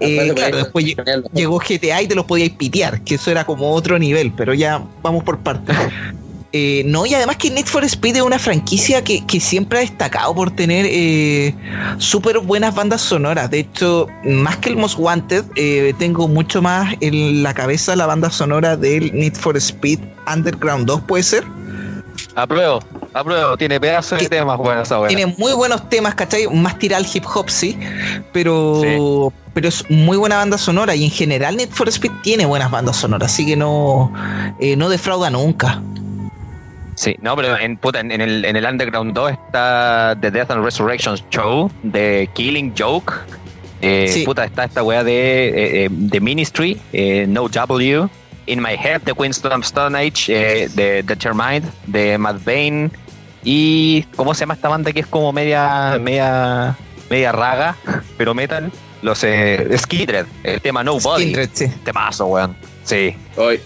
Eh, claro, después lle- llegó GTA y te los podíais pitear, que eso era como otro nivel, pero ya vamos por partes. Eh, no, y además que Need for Speed es una franquicia que, que siempre ha destacado por tener eh, súper buenas bandas sonoras. De hecho, más que el Most Wanted, eh, tengo mucho más en la cabeza la banda sonora del Need for Speed Underground 2, ¿puede ser? Apruebo, apruebo. Tiene pedazos de temas buenos weá. Tiene muy buenos temas, ¿cachai? Más tirar al hip hop, sí, pero, pero es muy buena banda sonora y en general Need for Speed tiene buenas bandas sonoras, así que no, eh, no defrauda nunca. Sí, no, pero en, puta, en, en el, en el Underground 2 está The Death and Resurrection Show, de Killing Joke. Eh, Sí. Puta, está esta weá de eh, eh, The Ministry, eh, No W. In My Head, The Queen's Stone Age, eh, de Determined, de Matt Bain. Y. ¿Cómo se llama esta banda que es como media. media. media raga, pero metal? Los eh, Skidred, el tema Nobody. Kindred, sí. Temazo, weón. Sí. Hoy.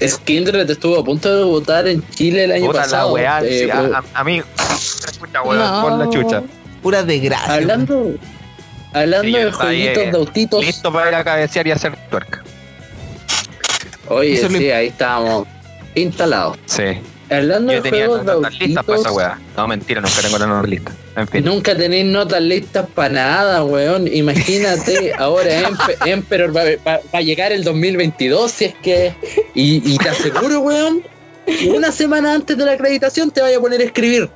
Skindred estuvo a punto de votar en Chile el año Puta la pasado. weá. eh, sí, pero- a, a- a mí. Escucha, weón, No. por la chucha. Pura desgracia. hablando hablando Sí, de ahí, jueguitos eh, de autitos. Listo para ir a cabecear y hacer twerk. Oye, Eso sí, le- ahí estábamos instalados. Sí. Hablando Yo de tenía juegos notas listas para esa weá. No, mentira, nunca tengo las notas listas. En fin. nunca tenéis notas listas para nada, weón. Imagínate, ahora Empe- Emperor va, va- va a llegar el 2022, si es que... Y, y te aseguro, weón, que una semana antes de la acreditación te vaya a poner a escribir.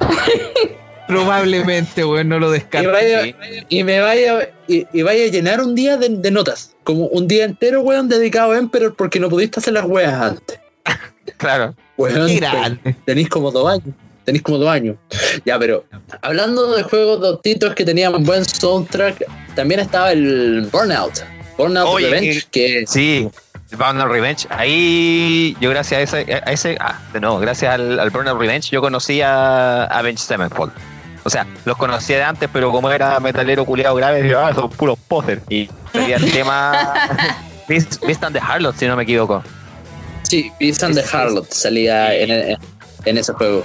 Probablemente, weón, no lo Y, descarto. vaya- y me vaya y, y vaya a llenar un día de, de notas. Como un día entero, weón, dedicado a Emperor porque no pudiste hacer las weas antes. Claro. Qué grande. tenéis como dos años. Tenéis como dos años. Ya, pero hablando de juegos de autitos que tenían buen soundtrack, también estaba el Burnout. Burnout Oye, Revenge, eh, que Sí. Burnout Revenge. Ahí yo gracias a ese, a ese ah, de nuevo, gracias al, al Burnout Revenge yo conocí a Avenged Sevenfold. O sea, los conocía de antes, pero como era metalero culiado grave, dije, ah, son puros posers. Y sería el tema Beast, Beast and the Harlot, si no me equivoco. Sí, Beast and the Harlot salía en, en ese juego.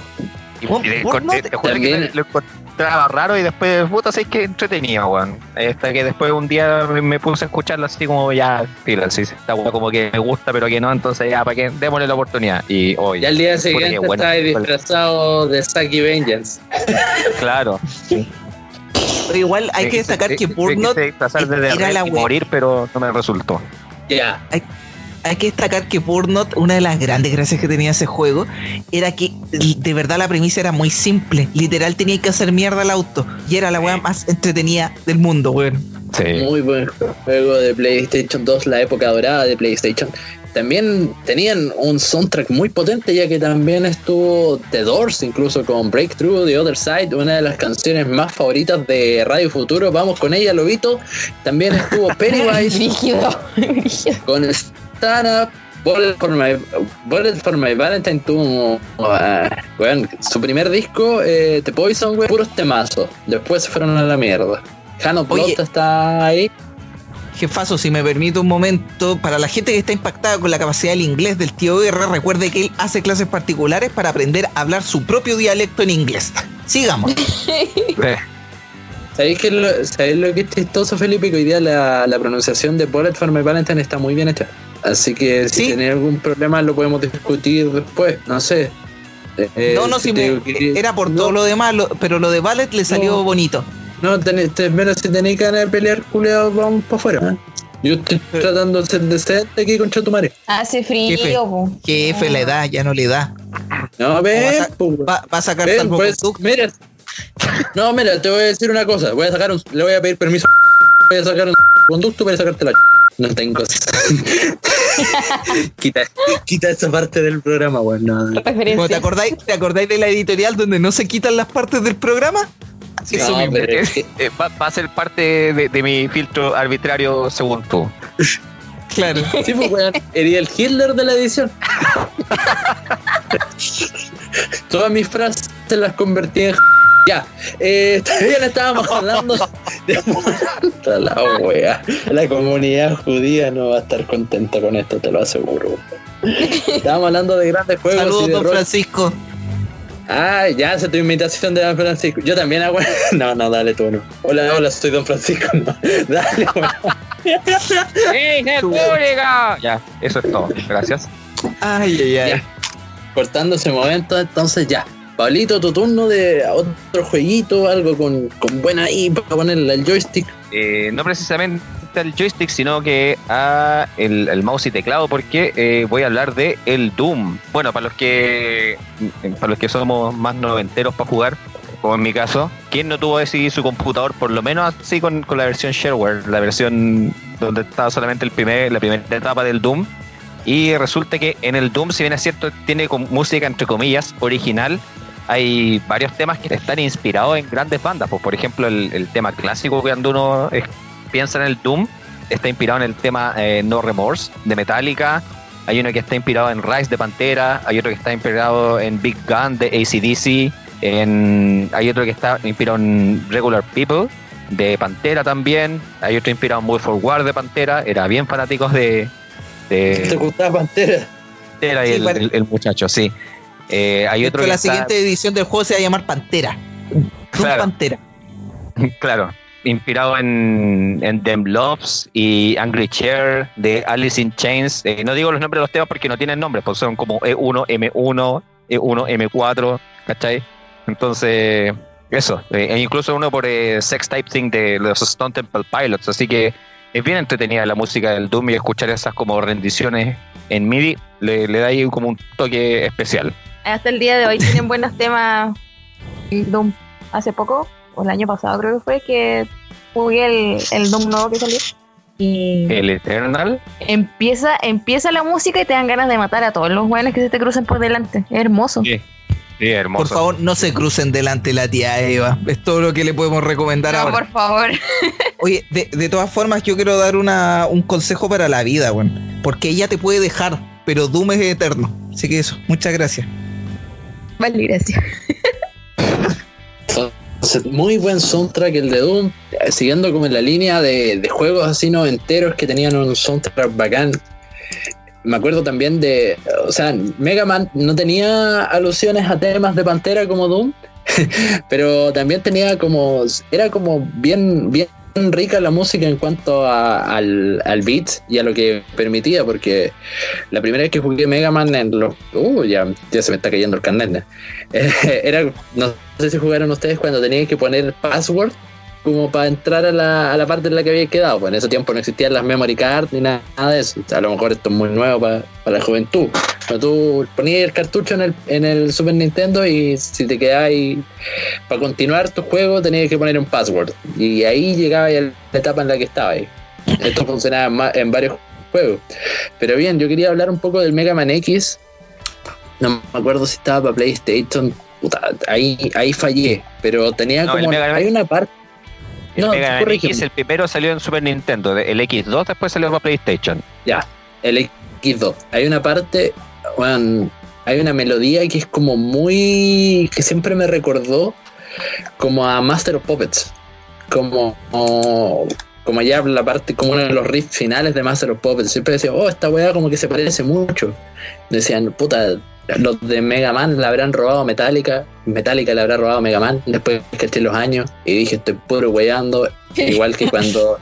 Y, Bueno, y te juro que también- lo encontraba raro y después, puta, sé que entretenido, weón. Hasta que después un día me- me puse a escucharlo así como ya, filo, sí, está bueno, como que me gusta, pero que no, entonces ya, para que démosle la oportunidad. Y hoy, Y al día siguiente bueno. estaba disfrazado de Saki Vengeance. claro. Pero igual hay que destacar que Burnout era la y morir, pero no me resultó. Ya. Hay que destacar que Burnout, una de las grandes gracias que tenía ese juego, era que de verdad la premisa era muy simple. Literal tenía que hacer mierda al auto. Y era la weá más entretenida del mundo, weón. Sí. Muy buen juego de PlayStation 2, la época dorada de PlayStation. También tenían un soundtrack muy potente, ya que también estuvo The Doors, incluso con Breakthrough, The Other Side, una de las canciones más favoritas de Radio Futuro. Vamos con ella, Lobito. También estuvo Pennywise con Stand Up. Bullet for My, Bullet for My Valentine tuvo uh, weón, su primer disco, eh, The Poison, weón, puros temazos. Después se fueron a la mierda. Oye. Plot está ahí. Jefazo, si me permite un momento, para la gente que está impactada con la capacidad del inglés del tío R, recuerde que él hace clases particulares para aprender a hablar su propio dialecto en inglés. Sigamos. Eh, ¿Sabéis, que lo, ¿Sabéis lo que es chistoso, Felipe? Que hoy día la, la pronunciación de Bullet for My Valentine está muy bien hecha. Así que si Sí. tenéis algún problema lo podemos discutir después, no sé. Eh, no, no, si me- que- era por no, todo lo demás, lo- pero lo de Ballet le salió No. bonito. No, tenéis, te- pero si tenéis ganas de pelear, culeado, vamos para afuera. ¿eh? Yo estoy Pero- tratando de ser decente aquí contra tu madre. Hace Jefe, frío, po. Jefe, la edad ya no le da. No, pues, Va, va a sacar salvoconducto. pues, mira. No, mira, te voy a decir una cosa. Voy a sacar un, le voy a pedir permiso. Voy a sacar un conducto para sacarte la. No tengo. quita, quita esa parte del programa, weón. no. ¿Te acordáis, ¿Te acordáis de la editorial donde no se quitan las partes del programa? sí, No, eso mismo. pero es Eh, eh, va, va a ser parte de, de mi filtro arbitrario según tú. Claro. Sí, pues, weón. Eres el Hitler de la edición. Todas mis frases las convertí en. Ya, eh, también estábamos hablando de Puta la wea. La comunidad judía no va a estar contenta con esto, te lo aseguro. Estábamos hablando de grandes juegos. y Saludos, don rol. Francisco. Ah, ya hace tu invitación de Don Francisco. Yo también hago. No, no, dale tú, no. Hola, hola, soy Don Francisco. No. Dale, weón. ¡Ey, República! Ya, eso es todo. Gracias. Ay, ay, ay. Cortando ese momento, entonces ya. Pablito, tu turno de otro jueguito, algo con, con buena ahí para ponerle el joystick. Eh, no precisamente al joystick, sino que a el, mouse y teclado, porque eh, voy a hablar de el Doom. Bueno, para los que para los que somos más noventeros para jugar, como en mi caso, ¿quién no tuvo así su computador, por lo menos así con, con la versión shareware, la versión donde estaba solamente el primer, la primera etapa del Doom? Y resulta que en el Doom, si bien es cierto, tiene música entre comillas original, hay varios temas que están inspirados en grandes bandas. Pues, por ejemplo, el, el tema clásico que cuando uno piensa en el Doom está inspirado en el tema eh, No Remorse de Metallica. Hay uno que está inspirado en Rise de Pantera. Hay otro que está inspirado en Big Gun de ACDC. En, hay otro que está inspirado en Regular People de Pantera también. Hay otro inspirado en Move for War de Pantera. Era bien fanáticos de, de ¿Te gustaba Pantera? Pantera y Sí, el, pare- el- el muchacho, sí. Eh, hay otro que la está- siguiente edición del juego se va a llamar Pantera. Claro. Pantera. Claro, inspirado en, en Them Loves y Angry Chair de Alice in Chains. Eh, no digo los nombres de los temas porque no tienen nombres, pues son como E E1, M1, E1, M4, ¿cachai? Entonces, eso. Eh, e incluso uno por eh, Sex Type Thing de los Stone Temple Pilots. Así que es bien entretenida la música del Doom y escuchar esas como rendiciones en MIDI le, le da ahí como un toque especial. Hasta el día de hoy tienen buenos temas. Doom. Hace poco, o el año pasado creo que fue, que jugué el, el Doom nuevo que salió. Y El Eternal, empieza, empieza la música y te dan ganas de matar a todos los buenos que se te crucen por delante. Es hermoso. sí, sí, hermoso. Por favor, no se crucen delante de la tía Eva. Es todo lo que le podemos recomendar No, ahora. por favor. Oye, de, de todas formas, yo quiero dar una, un consejo para la vida, weón. Porque ella te puede dejar, pero Doom es eterno. Así que eso, muchas gracias. Entonces, muy buen soundtrack el de Doom, siguiendo como en la línea de, juegos así noventeros que tenían un soundtrack bacán. Me acuerdo también de, o sea, Mega Man no tenía alusiones a temas de Pantera como Doom, pero también tenía como, era como bien, bien rica la música en cuanto al, al beat y a lo que permitía, porque la primera vez que jugué Mega Man en los... Uh, ya, ya se me está cayendo el carnet. era, no sé si jugaron ustedes cuando tenían que poner password como para entrar a la, a la parte en la que había quedado. Pues en ese tiempo no existían las memory cards ni nada, de eso. O sea, a lo mejor esto es muy nuevo para, para la juventud. Cuando tú ponías el cartucho en el, en el Super Nintendo y si te quedabas para continuar tu juego tenías que poner un password. Y ahí llegaba ya la etapa en la que estaba ahí. Esto funcionaba en, en varios juegos. Pero bien, yo quería hablar un poco del Mega Man X. No me acuerdo si estaba para PlayStation. Puta, ahí, ahí fallé. Pero tenía No, como. Hay una parte. El No, Mega Man. X, el primero salió en Super Nintendo, el X2 después salió para PlayStation. Ya, el X2. Hay una parte, weón, hay una melodía que es como muy. que siempre me recordó como a Master of Puppets. Como. como como ya la parte, como uno de los riffs finales de Master of Puppets, siempre decía, oh, esta weá como que se parece mucho. Decían, puta, los de Mega Man la habrán robado Metallica, Metallica le habrá robado a Mega Man después que esté los años, y dije, estoy puro weyando, igual que cuando,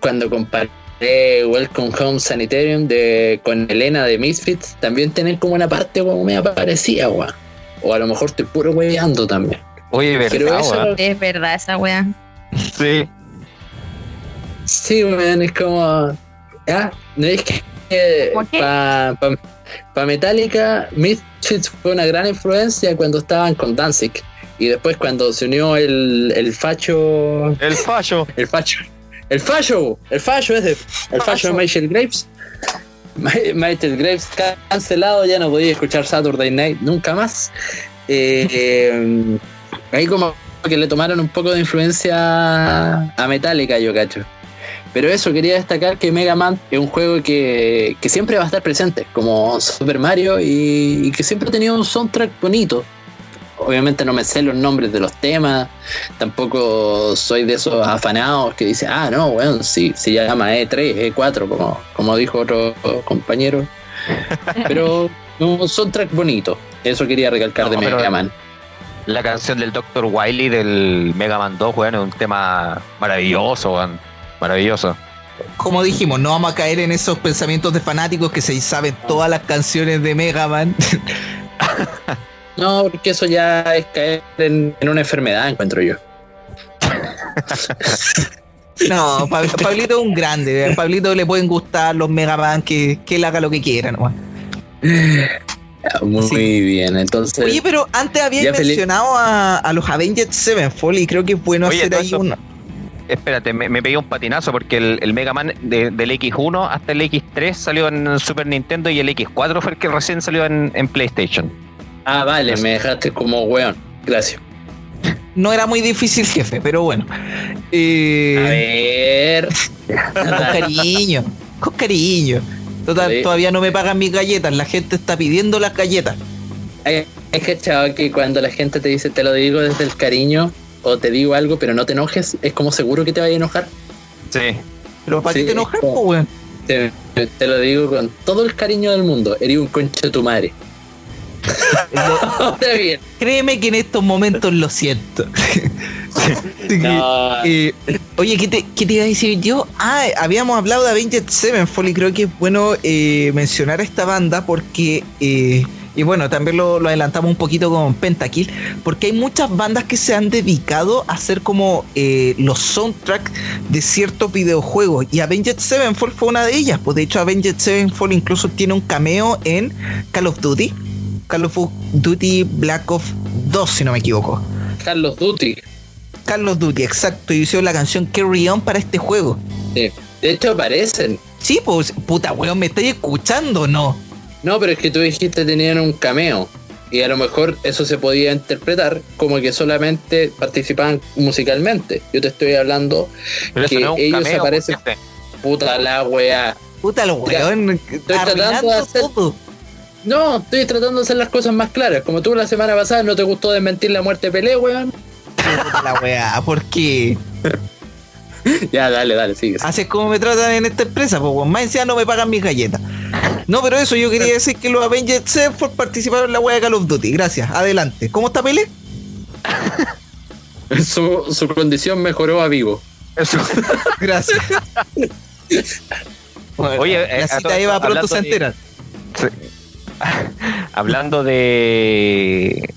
cuando comparé Welcome Home Sanitarium de, con Elena de Misfits, también tienen como una parte como media parecida, weón. O a lo mejor estoy puro weyando también. Oye, Pero ¿verdad? eso-? Es verdad esa wea. Sí. Sí, weón, es como. Ah, no es que. ¿Por qué? Para pa, pa Metallica, Misfits fue una gran influencia cuando estaban con Danzig. Y después cuando se unió el, el facho. El fallo. El facho. El facho. El facho ese. El facho de Michael Graves. Michael Graves cancelado, ya no podía escuchar Saturday Night nunca más. Eh, eh, ahí como que le tomaron un poco de influencia a Metallica, yo cacho. Pero eso, quería destacar que Mega Man es un juego que, que siempre va a estar presente, como Super Mario, y, y que siempre ha tenido un soundtrack bonito. obviamente no me sé los nombres de los temas, tampoco soy de esos afanados que dicen, ah, no, bueno, sí, se llama E3, E4, como, como dijo otro compañero. Pero no, son tracks bonitos, eso quería recalcar No, de Mega Man. La canción del Dr. Wily del Mega Man 2, weón, es un tema maravilloso, weón. Maravilloso. Como dijimos, no vamos a caer en esos pensamientos de fanáticos que se saben todas las canciones de Mega Man. No, porque eso ya es caer en, en una enfermedad, encuentro yo. No, Pa- Pablito es un grande. A Pablito le pueden gustar los Mega Man, que, que él haga lo que quiera nomás. Ah, Muy Sí. bien, entonces... Oye, pero antes había mencionado a, a los Avengers Sevenfold y creo que es bueno Oye, hacer ahí eso- una. Espérate, me, me pegué un patinazo porque el, el Mega Man de- del X1 hasta el X3 salió en Super Nintendo y el X4 fue el que recién salió en, en PlayStation. Ah, vale, me dejaste como weón. Gracias. No era muy difícil, jefe, pero bueno. A Eh, ver. con cariño, con cariño. Total, Sí. todavía no me pagan mis galletas. La gente está pidiendo las galletas. Hay hay cachado que cuando la gente te dice te lo digo desde el cariño o te digo algo pero no te enojes, es como seguro que te vaya a enojar. Sí. Pero ¿para Sí, qué te enojas, po, weón? Te, te lo digo con todo el cariño del mundo. Eres un concha de tu madre. Ahora bien. Créeme que en estos momentos lo siento. No, eh, oye, ¿qué te, ¿qué te iba a decir yo? Ah, habíamos hablado de Avenged Sevenfold y creo que es bueno eh, mencionar a esta banda porque, eh, y bueno, también lo, lo adelantamos un poquito con Pentakill, porque hay muchas bandas que se han dedicado a hacer como eh, los soundtracks de ciertos videojuegos y Avenged Sevenfold fue una de ellas. Pues de hecho, Avenged Sevenfold incluso tiene un cameo en Call of Duty. Call of Duty Black Ops 2, si no me equivoco. Carlos Duty. Call of Duty, exacto, y hicieron la canción Carry On para este juego. Sí. De hecho aparecen. Sí, pues, puta weón, ¿me estáis escuchando o no? No, pero es que tú dijiste tenían un cameo. Y a lo mejor eso se podía interpretar como que solamente participaban musicalmente. Yo te estoy hablando, Pero Que no es un ellos cameo, aparecen- puta la weá. Puta lo Mira, weón, tratando de hacer- todo. No, estoy tratando de hacer las cosas más claras. Como tú la semana pasada no te gustó desmentir la muerte de Pelé, weón. Puta la weá, ¿por qué? Ya, dale, dale, sigue. Así es como me tratan en esta empresa, pues weón, más encima no me pagan mis galletas. No, pero eso yo quería decir que los Avengers Sevenfold participaron en la weá de Call of Duty. Gracias, adelante. ¿Cómo está Pele? Su, su condición mejoró a vivo. Eso. Gracias. Bueno, Oye, eh, la cita Eva pronto se de- entera. Hablando de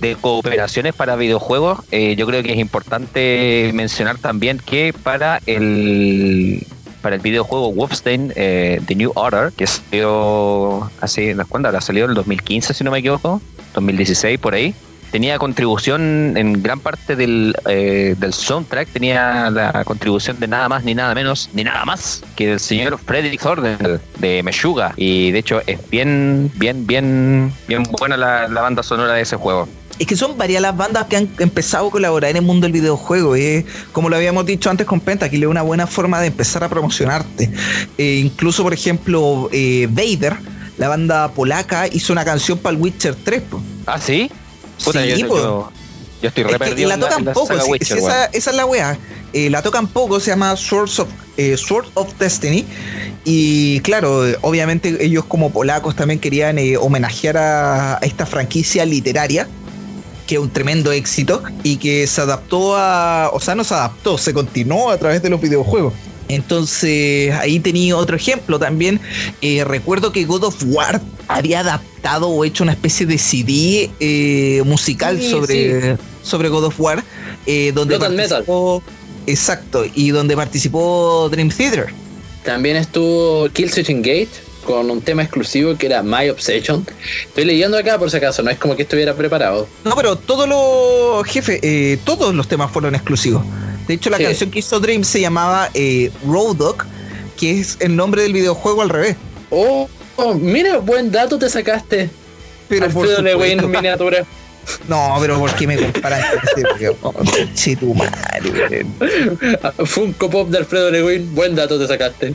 de cooperaciones para videojuegos, eh, yo creo que es importante mencionar también que para el para el videojuego Wolfenstein eh, The New Order, que salió hace, ¿cuándo salido? En el 2015, si no me equivoco, 2016 por ahí. Tenía contribución en gran parte del, eh, del soundtrack, tenía la contribución de nada más ni nada menos ni nada más que del señor Frederick Thornton de Meshuga. Y de hecho es bien, bien, bien, bien buena la banda sonora de ese juego. Es que son varias las bandas que han empezado a colaborar en el mundo del videojuego. eh. Como lo habíamos dicho antes con Penta, que es una buena forma de empezar a promocionarte. Eh, incluso, por ejemplo, eh, Vader, la banda polaca, hizo una canción para el Witcher 3. po. ¿Ah, sí? Puta, Sí, yo, po. yo- yo estoy Es re perdido la tocan en la poco, saga sí, Witcher, sí, esa, es la wea. Eh, la tocan poco, se llama Swords of, Sword of Destiny. Y claro, obviamente ellos como polacos también querían homenajear a, a esta franquicia literaria, que es un tremendo éxito, y que se adaptó a, o sea, no se adaptó, se continuó a través de los videojuegos. Entonces, ahí tenía otro ejemplo también. Eh, recuerdo que God of War había adaptado o hecho una especie de CD eh, musical Sí, sobre, sobre God of War, eh, donde Blood and Metal. participó. Exacto, y donde participó Dream Theater. También estuvo Killswitch Engage con un tema exclusivo que era My Obsession. Estoy leyendo acá por si acaso, no es como que estuviera preparado. No, pero todos los jefes, eh, todos los temas fueron exclusivos. De hecho, la Sí. canción que hizo Dream se llamaba eh, Road Dog, que es el nombre del videojuego al revés. Oh, oh, mira, buen dato te sacaste. Pero Alfredo Lewin miniatura. No, pero ¿por qué me comparan con tu madre. Funko Pop de Alfredo Lewin, buen dato te sacaste.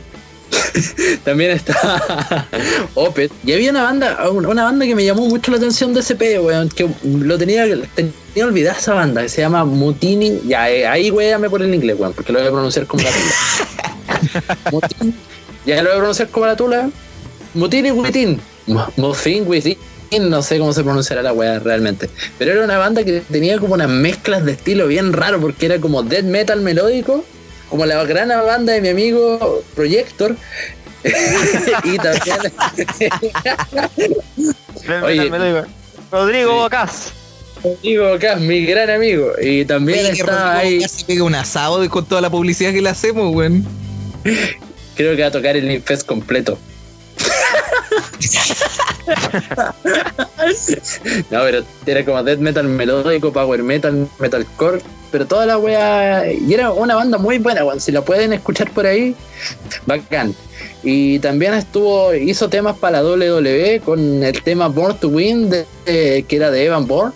También está Opet. Y había una banda, una banda que me llamó mucho la atención de ese weón, que lo tenía, tenía olvidada esa banda, que se llama Mutini. Ya, eh, ahí me por el inglés, weón, porque lo voy a pronunciar como la tula. Mutini. Ya lo voy a pronunciar como la tula. Mutini Witin. Mutin Witin. No sé cómo se pronunciará la weá realmente. Pero era una banda que tenía como unas mezclas de estilo bien raro, porque era como death metal melódico como la gran banda de mi amigo Projector. y también. Oye, Rodrigo Bocas. Rodrigo Bocas, mi gran amigo. Y también está ahí. Casi pega un asado con toda la publicidad que le hacemos, weón. Creo que va a tocar el Infest completo. no, pero era como death metal melódico, power metal, metalcore pero toda la wea. Y era una banda muy buena, Si la pueden escuchar por ahí, bacán. Y también estuvo, hizo temas para la WWE con el tema Born to Win, que era de Evan Bourne.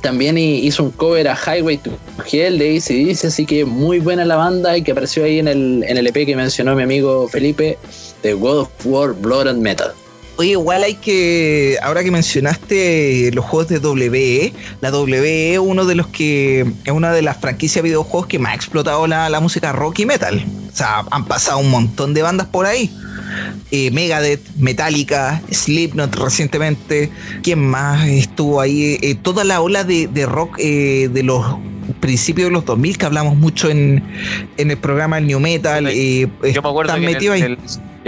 También hizo un cover a Highway to Hell de ACDC, así que muy buena la banda y que apareció ahí en el, en el EP que mencionó mi amigo Felipe, de God of War Blood and Metal. Oye, igual hay que, ahora que mencionaste los juegos de WE, la WE es uno de los que es una de las franquicias de videojuegos que más ha explotado la, música rock y metal. O sea, han pasado un montón de bandas por ahí. Eh, Megadeth, Metallica, Slipknot recientemente. ¿Quién más estuvo ahí? Eh, toda la ola de, rock eh, de los principios de los 2000 que hablamos mucho en, el programa El New Metal. Yo me acuerdo que ahí.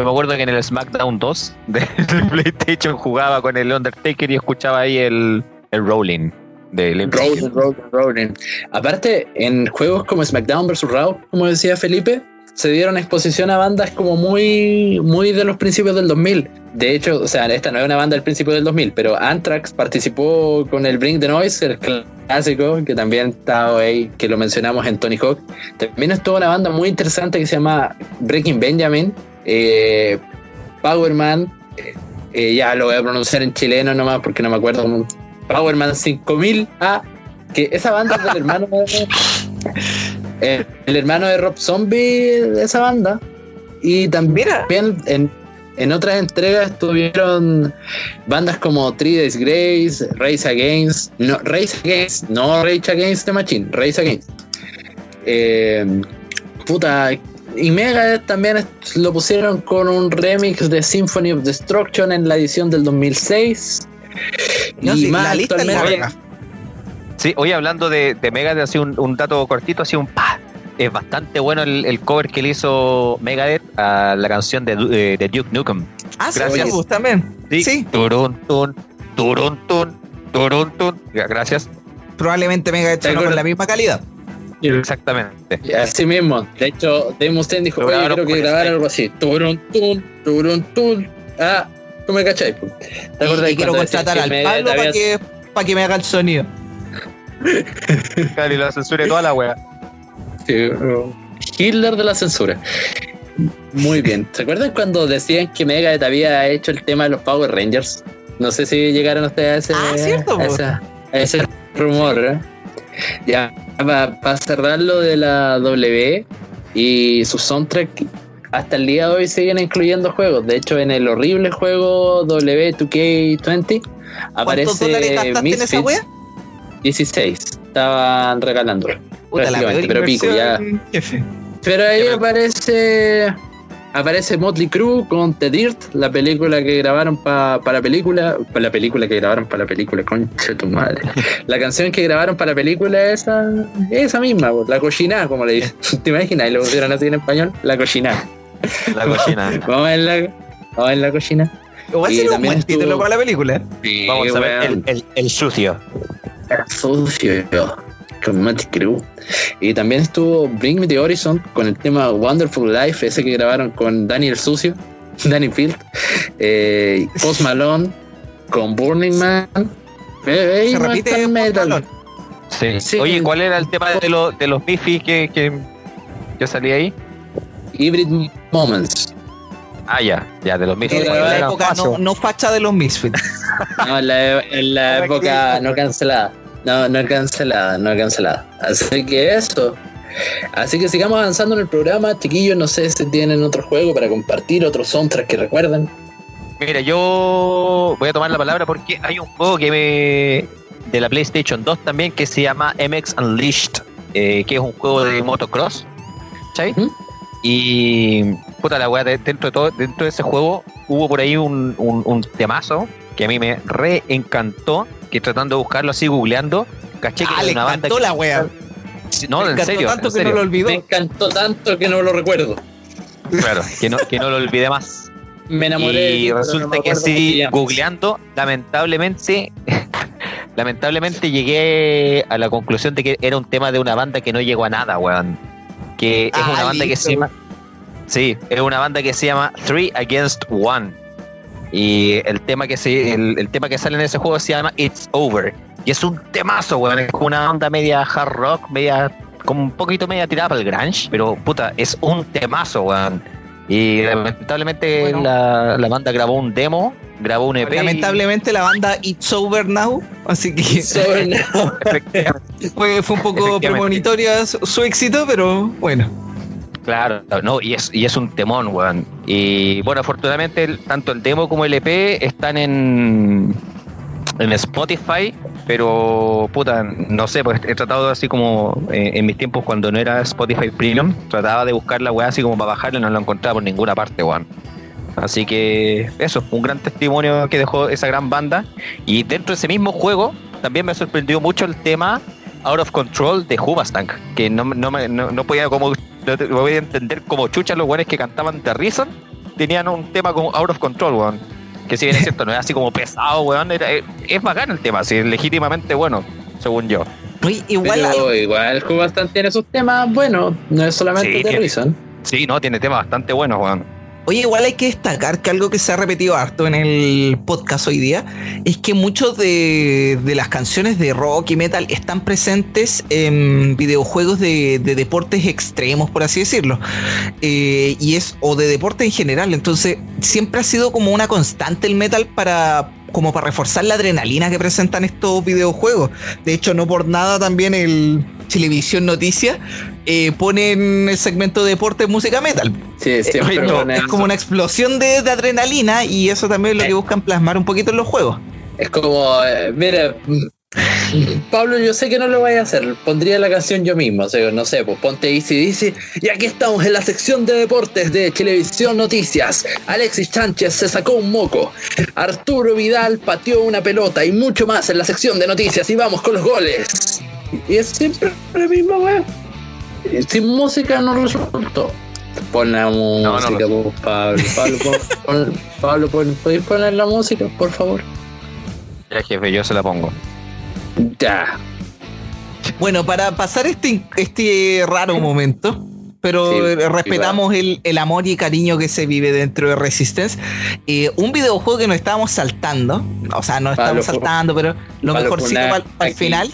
Yo me acuerdo que en el SmackDown 2 de PlayStation jugaba con el Undertaker y escuchaba ahí el, el Rolling. De rolling, rolling, rolling. Aparte, en juegos como SmackDown vs. Raw, como decía Felipe, se dieron exposición a bandas como muy, muy de los principios del 2000. De hecho, o sea, esta no es una banda del principio del 2000, pero Anthrax participó con el Bring the Noise, el clásico, que también está ahí, que lo mencionamos en Tony Hawk. También estuvo una banda muy interesante que se llama Breaking Benjamin, eh, Powerman, eh, eh, ya lo voy a pronunciar en chileno nomás porque no me acuerdo. Powerman 5000 A, que esa banda es del hermano de, eh, el hermano de Rob Zombie de esa banda. Y también en, en otras entregas tuvieron bandas como Three Days Grace, Race Against, no, Race Against, no Rage Against the Machine, Race Against. puta, y Megadeth también lo pusieron con un remix de Symphony of Destruction en la edición del 2006. y más la lista Sí, hoy hablando de, de Megadeth, así un, un dato cortito, así un pa. Es bastante bueno el, cover que le hizo Megadeth a la canción de, de, Duke Nukem. Ah, Gracias. sí, también. Sí. sí. Turun, tun, turun, tun, Gracias. Probablemente Megadeth no con la misma calidad. Exactamente. Así mismo. De hecho, Dave Mustaine dijo, oye, quiero que grabar algo así. Turun, tun, turun, tun. Ah, ¿tú me cachai? ¿Te acuerdas y quiero contratar al Pablo para que, para que me haga el sonido. Cali, la censura toda la wea. Hitler de la censura. Muy bien. ¿Se acuerdan cuando decían que Megadeth había hecho el tema de los Power Rangers? No sé si llegaron ustedes a ese, ah, a ese rumor. ¿eh? Ya, para cerrar lo de la W y su soundtrack, hasta el día de hoy siguen incluyendo juegos. De hecho, en el horrible juego W2K20 aparece Misfits. 16. Estaban regalándolo. pero pico, ya. Pero ahí aparece aparece Motley Crue con The Dirt, la película que grabaron para la película, para la película que grabaron para la película, concha tu madre. La canción que grabaron para la película esa, esa misma, la cochina, como le dicen. ¿Te imaginas? Y lo pusieron así en español, la cochina. La cochina. vamos a ver la, vamos a ver la cochina. Igual sería un buen título para la película. vamos a ver el, el, el sucio. El sucio con Matty Crew. Y también estuvo Bring Me the Horizon con el tema Wonderful Life, ese que grabaron con Daniel Sucio, Danny Field, eh, Post Malone, con Burning Man. Eh, Se repite metal. Sí. Oye, ¿cuál era el tema de, lo, de los Biffy que, que, que salía ahí? Hybrid Moments. Ah, ya, ya, de los Misfits. En la época no, no, facha de los Misfits. no, en la, en la época no cancelada. No, no cancelada, no cancelada. Así que eso. Así que sigamos avanzando en el programa, chiquillos. No sé si tienen otro juego para compartir, otro soundtrack que recuerdan. Mira, yo voy a tomar la palabra porque hay un juego que me de la PlayStation 2 también que se llama MX Unleashed, eh, que es un juego de motocross. ¿Cachai? Ujú. Y puta la weá, de- dentro de todo, dentro de ese juego hubo por ahí un, un, un temazo que a mí me re encantó, que tratando de buscarlo así googleando, caché que Ah, era le una banda encantó que- la wea. Sí, No, en serio, tanto en que no serio. lo olvidó. Me encantó tanto que no lo recuerdo. Claro, que no, que no lo olvidé más. Me enamoré de ti, Y no resulta que así, googleando, lamentablemente, lamentablemente llegué a la conclusión de que era un tema de una banda que no llegó a nada, weón. Que es Ah, una banda que se llama. Sí, es una banda que se llama Three Against One. Y el tema que se, el, el tema que sale en ese juego se llama It's Over. Y es un temazo, weón. Es como una onda media hard rock, media. como un poquito media tirada para el grunge. Pero puta, es un temazo, weón. Y lamentablemente Bueno. la, la banda grabó un demo, grabó un EP. y- Lamentablemente la banda It's Over Now, así que Sobre- fue, fue un poco premonitoria su, su éxito, pero bueno. Claro, no, y es, y es un temón, weón. Y bueno, afortunadamente tanto el demo como el EP están en, en Spotify, pero puta, no sé, pues he tratado así como eh, en mis tiempos cuando no era Spotify Premium, trataba de buscar la weá así como para bajarla y no la encontraba por ninguna parte, weón. Así que eso, un gran testimonio que dejó esa gran banda. Y dentro de ese mismo juego también me sorprendió mucho el tema Out of Control de Hubastank, que no, no, no, no podía como no te- no podía entender como chucha los weones que cantaban The Reason tenían un tema como Out of Control, weón. Que si bien es cierto, no es así como pesado, weón, era- es, es bacán el tema, sí, legítimamente bueno, según yo. Oye, igual Pero igual Cubastan tiene sus temas buenos, no es solamente Sí, de tiene- Reason. Sí, no, tiene temas bastante buenos, weón. Oye, igual hay que destacar que algo que se ha repetido harto en el podcast hoy día es que muchos de, de las canciones de rock y metal están presentes en videojuegos de, de deportes extremos, por así decirlo. Eh, y es, o de deporte en general. Entonces, siempre ha sido como una constante el metal para como para reforzar la adrenalina que presentan estos videojuegos. De hecho, no por nada también el Televisión Noticias eh, ponen el segmento de deporte música metal. Sí, no, ponen- Es como una explosión de, de adrenalina y eso también es lo que buscan plasmar un poquito en los juegos. Es como, eh, mira, Pablo, yo sé que no lo vaya a hacer. Pondría la canción yo mismo. O sea, no sé, pues ponte Easy Dice. Y aquí estamos en la sección de deportes de Televisión Noticias. Alexis Sánchez se sacó un moco. Arturo Vidal pateó una pelota y mucho más en la sección de noticias. Y vamos con los goles. Y es siempre la misma weá. Sin música no resultó. Pon la no música, pues, Pablo. Pablo, pon, Pablo, pon- ¿podéis poner la música, por favor? Ya, jefe, yo se la pongo. Ya. Bueno, para pasar este, este raro momento, pero Sí, eh, respetamos el, el amor y cariño que se vive dentro de Resistance, eh, un videojuego que nos estábamos saltando, o sea, no estamos saltando, pero lo Pablo mejorcito para el aquí. final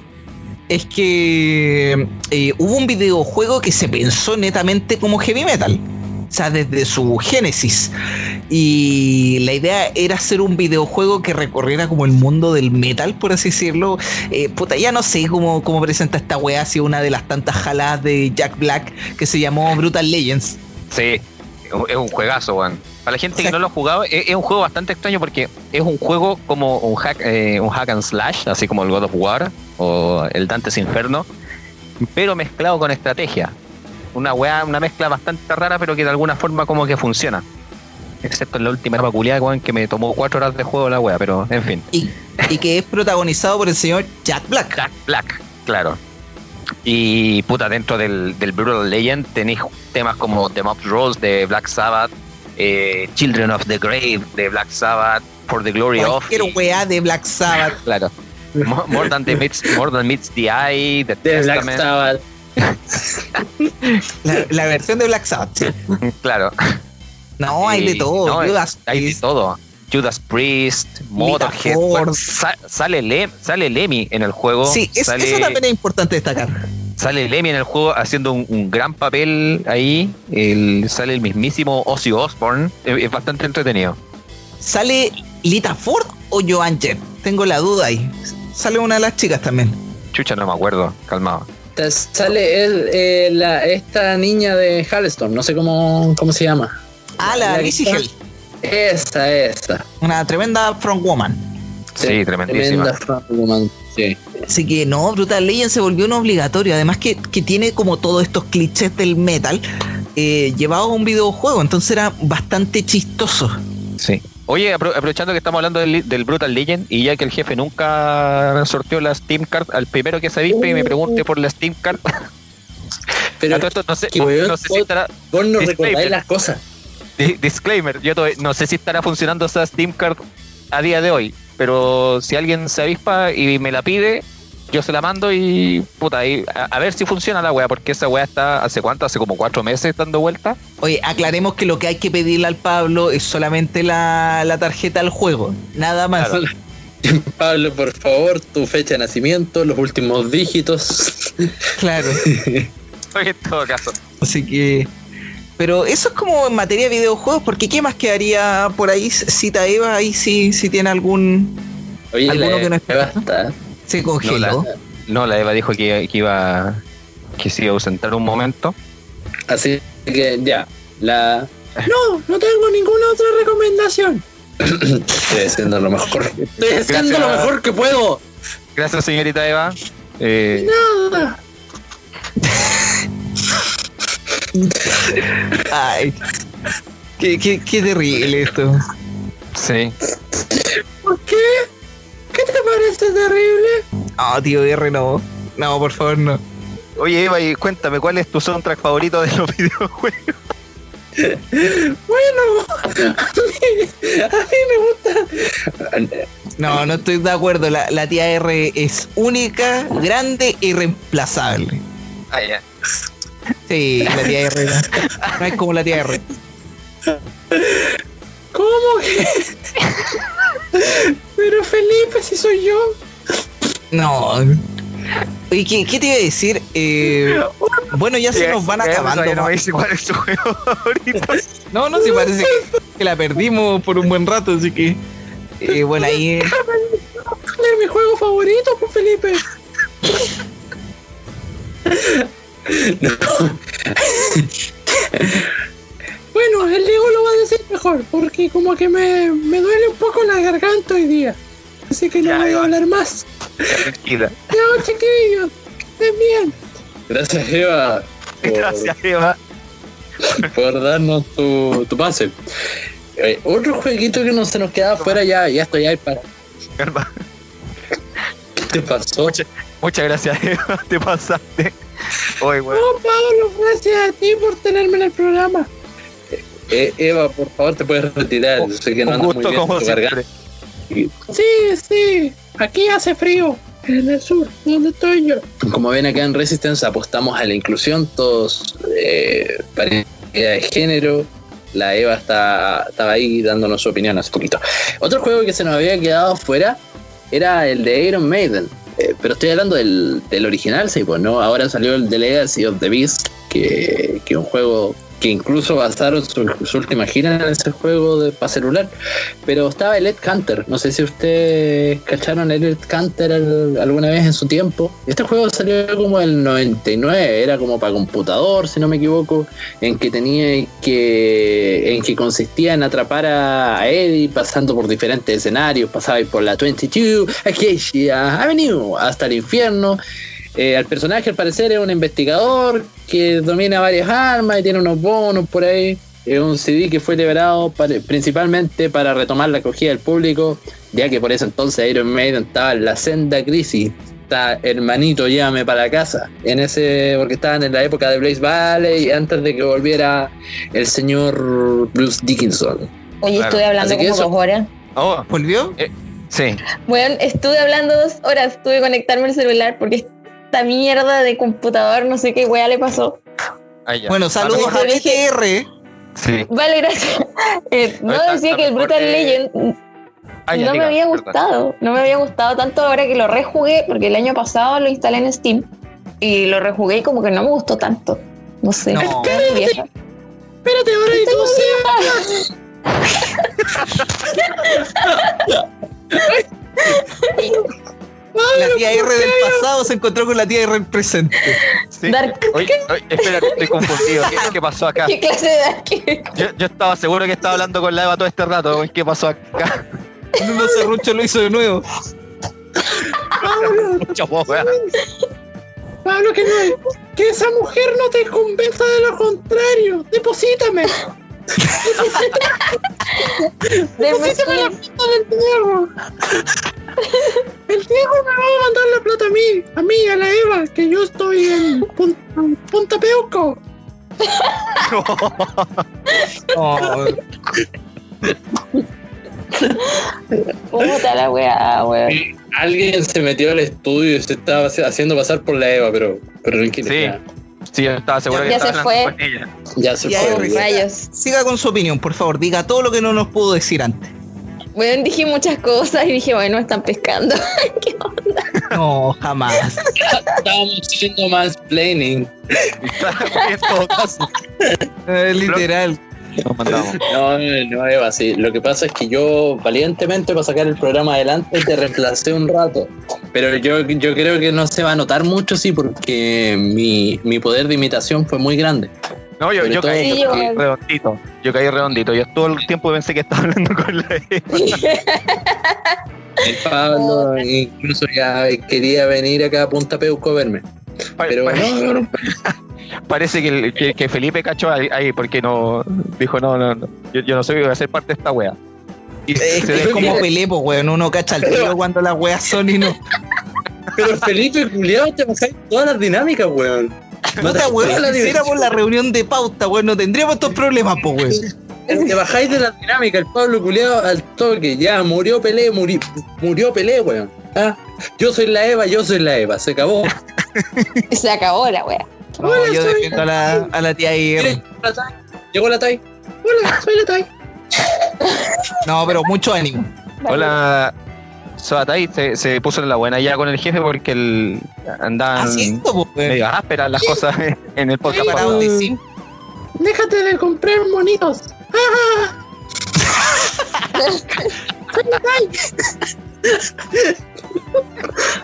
es que eh, hubo un videojuego que se pensó netamente como heavy metal. O sea, desde su génesis. Y la idea era hacer un videojuego que recorriera como el mundo del metal, por así decirlo. Eh, puta, ya no sé cómo, cómo presenta esta weá, si una de las tantas jaladas de Jack Black que se llamó Brutal Legends. Sí, es un juegazo, weón. Para la gente que no lo ha jugado, es, es un juego bastante extraño porque es un juego como un hack, eh, un hack and slash, así como el God of War o el Dante's Inferno, pero mezclado con estrategia. Una weá, una mezcla bastante rara, pero que de alguna forma como que funciona. Excepto en la última etapa culiada, weón, que me tomó cuatro horas de juego la weá, pero en fin. Y, y que es protagonizado por el señor Jack Black. Jack Black, claro. Y puta, dentro del, del Brutal Legend tenéis temas como The Mob Rolls de Black Sabbath, eh, Children of the Grave de Black Sabbath, For the Glory of. Cualquier weá de Black Sabbath. Claro. Mo- More than, the meets, more than meets the eye, The De Black. Sabbath. La, la versión de Black Sabbath. sí. Claro. No, hay de todo. no, hay de todo. Judas Priest, Motorhead. Bueno, sa- sale, Lem- sale Lemmy en el juego. Sí, es- sale, eso también es importante destacar. Sale Lemmy en el juego haciendo un, un gran papel ahí. El, sale el mismísimo Ozzy Osbourne. Es, es bastante entretenido. ¿Sale Lita Ford o Joan Jett? Tengo la duda ahí. Sale una de las chicas también. Chucha, no me acuerdo. Calmado. sale el, eh, la, esta niña de Halston, no sé cómo, cómo se llama. Ah, la La Lizzie Hell. Esa, esa. Una tremenda front woman. Sí, tremendísima. Tremenda frontwoman, Sí. Así que no, Brutal Legend se volvió un obligatorio. Además que, que tiene como todos estos clichés del metal eh, llevados a un videojuego. Entonces era bastante chistoso. Sí. Oye, apro- aprovechando que estamos hablando del, del Brutal Legend y ya que el jefe nunca sorteó la Steam Card, al primero que se avispe y me pregunte por la Steam Card. Pero A todo esto no sé, no sé si estará. vos no recordáis las cosas. Di- Disclaimer, yo todavía no sé si estará funcionando esa Steam Card a día de hoy, pero si alguien se avispa y me la pide, yo se la mando y puta, y a, a ver si funciona la wea, porque esa wea está hace cuánto, hace como cuatro meses dando vuelta. Oye, aclaremos que lo que hay que pedirle al Pablo es solamente la, la tarjeta al juego. Nada más. Claro. Pablo, por favor, tu fecha de nacimiento, los últimos dígitos. Claro. En todo caso. Así que. Pero eso es como en materia de videojuegos, porque ¿qué más quedaría por ahí? Cita Eva, ahí si, si tiene algún. Oye, Alguno la que no Eva está. Se congeló. No, la Eva dijo que, que iba que se iba a ausentar un momento. Así que ya. La. No, no tengo ninguna otra recomendación. Estoy haciendo lo mejor. Estoy haciendo lo mejor que puedo. Gracias, señorita Eva. Eh, Nada. Ay. Qué, qué, qué terrible esto. sí. ¿Por qué? ¿Qué te parece terrible? No, tío R, no. No, por favor, no. Oye, Eva, y cuéntame, ¿cuál es tu soundtrack favorito de los videojuegos? Bueno, a mí, a mí me gusta. No, no estoy de acuerdo. La, la tía R es única, grande y reemplazable. Ah, ya. Sí, la tía R. No, no es como la tía R. ¿Cómo que? Pero Felipe, si soy yo. No. Oye, ¿qué, qué te iba a decir? Eh, bueno, ya se nos van acabando. No. No, no, sí parece que, la perdimos por un buen rato, así que. eh, bueno, ahí. eh, Es mi juego favorito, pues Felipe. No. Bueno, el Diego lo va a decir mejor, porque como que me, me duele un poco la garganta hoy día. Así que no Ya, voy a hablar más. Tranquila. Chao, chiquillos. Estén bien. Gracias, Eva. Gracias, Eva. por darnos tu, tu pase. Eh, otro jueguito que no se nos quedaba fuera ya, ya estoy ahí para. Calma. ¿Qué te pasó? Muchas gracias, Eva. Te pasaste. Weón. No, Pablo, gracias a ti por tenerme en el programa. Eh, Eva, por favor, te puedes retirar. Sé que no Un andas muy gusto bien como con tu siempre. garganta. Sí, sí. Aquí hace frío. En el sur, donde estoy yo. Como ven acá en Resistance apostamos a la inclusión, todos eh, paridad de género. La Eva está, estaba ahí dándonos su opinión hace poquito. Otro juego que se nos había quedado fuera era el de Iron Maiden. Eh, pero estoy hablando del, del original, sí, pues no. Ahora salió el de Legacy of the Beast, que que un juego que incluso basaron su, última gira en ese juego de para celular. Pero estaba el Ed Hunter. No sé si ustedes cacharon el Ed Hunter al- alguna vez en su tiempo. Este juego salió como el 99, era como para computador, si no me equivoco, en que tenía que. en que consistía en atrapar a, a Eddie pasando por diferentes escenarios. Pasaba por la 22, Acacia Avenue, hasta el infierno. Eh, al personaje al parecer es un investigador que domina varias armas y tiene unos bonos por ahí. Es un CD que fue liberado para- principalmente para retomar la acogida del público, ya que por eso entonces Iron Maiden estaba en la senda crisis. Está hermanito, llévame para la casa. En ese, porque estaban en la época de Blaze Valley, antes de que volviera el señor Bruce Dickinson. Oye, estuve hablando como eso- dos horas. Oh, ¿Volvió? sí. Bueno, estuve hablando dos horas. Tuve que conectarme al celular porque esta mierda de computador, no sé qué wea le pasó. Ah. Bueno, saludos Ah, a no, dije- BTR. Sí. Vale, gracias. Eh, no Está- decía está que el Brutal que- Legend Ah, ya, no me había perdón. gustado. No me había gustado tanto ahora que lo rejugué, porque el año pasado lo instalé en Steam y lo rejugué y como que no me gustó tanto. No sé. No. Vieja. Espérate, ahora y tú La tía R del pasado se encontró con la tía R del presente. Sí. Dark. Oye, oye, espera, estoy confundido. ¿Qué, qué pasó acá? ¿Qué clase de Dark? Yo, yo estaba seguro que estaba hablando con la Eva todo este rato. ¿Qué pasó acá? Nuno Serrucho lo hizo de nuevo. Mucha voz, weón. Pablo, que no, que esa mujer no te convenza de lo contrario. Deposítame. Deposítame la plata del Diego. El Diego me va a mandar la plata a mí, a mí, a la Eva, que yo estoy en Pun- Punta Peuco. Oh, Puta la weá, weón. Alguien se metió al estudio y se estaba haciendo pasar por la Eva, pero, pero tranquilo. Sí. Ya, Sí, yo estaba seguro Ya que se estaba fue. con ella. ya se Ya, fue. siga con su opinión, por favor. Diga todo lo que no nos pudo decir antes. Bueno, dije muchas cosas y dije, bueno, están pescando. ¿Qué onda? No, jamás. Estábamos haciendo en todo caso, Eh, literal. nos mandamos. No, no, Eva, sí. Lo que pasa es que yo valientemente para sacar el programa adelante te reemplacé un rato. Pero yo, yo creo que no se va a notar mucho, sí, porque mi, mi poder de imitación fue muy grande. No, yo, yo caí Sí, yo- redondito. Yo caí redondito. Yo todo el tiempo pensé que estaba hablando con la. El Pablo incluso ya quería venir acá a Punta Peuco a verme. Pa- Pero pa- no, no, Parece que, que, que Felipe cachó ahí, ahí porque no dijo no, no, no. Yo, yo no soy voy a ser parte de esta wea. Y Es, se es ve como Pelepo, weón. Uno cacha el tiro cuando las weas son y no. Pero Felipe, culiado, te bajáis todas las dinámicas, weón. Puta, weón, hiciéramos la reunión de pauta, weón, no tendríamos estos problemas, po, weón. Te bajáis de la dinámica, el Pablo culiado al toque, ya murió Pelé, murió, murió Pelé, weón. Ah, Yo soy la Eva, yo soy la Eva, se acabó. Se acabó la weá. No, yo defiendo a la, a la tía Ir. Llegó la Tai. Hola, soy la Tai. No, pero mucho ánimo. Hola, Soatay se, se puso en la buena ya con el jefe porque el, andaban Así es, po, weón. medio ásperas las cosas en el podcast. Sí. Déjate de comprar monitos. ¡Ah! soy la Tai.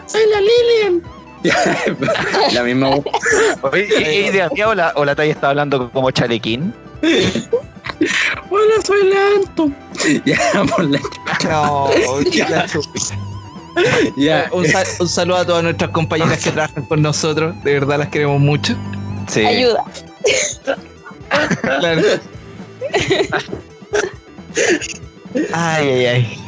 soy la Lilian. La misma voz. Oye, ¿Es mía o la, o la Tay está hablando como chalequín? Hola, soy la Anton. Ya, por la- No, la ya. un, sal- un saludo a todas nuestras compañeras que trabajan con nosotros. De verdad las queremos mucho. Sí. Ayuda. Claro. Ay, ay, ay.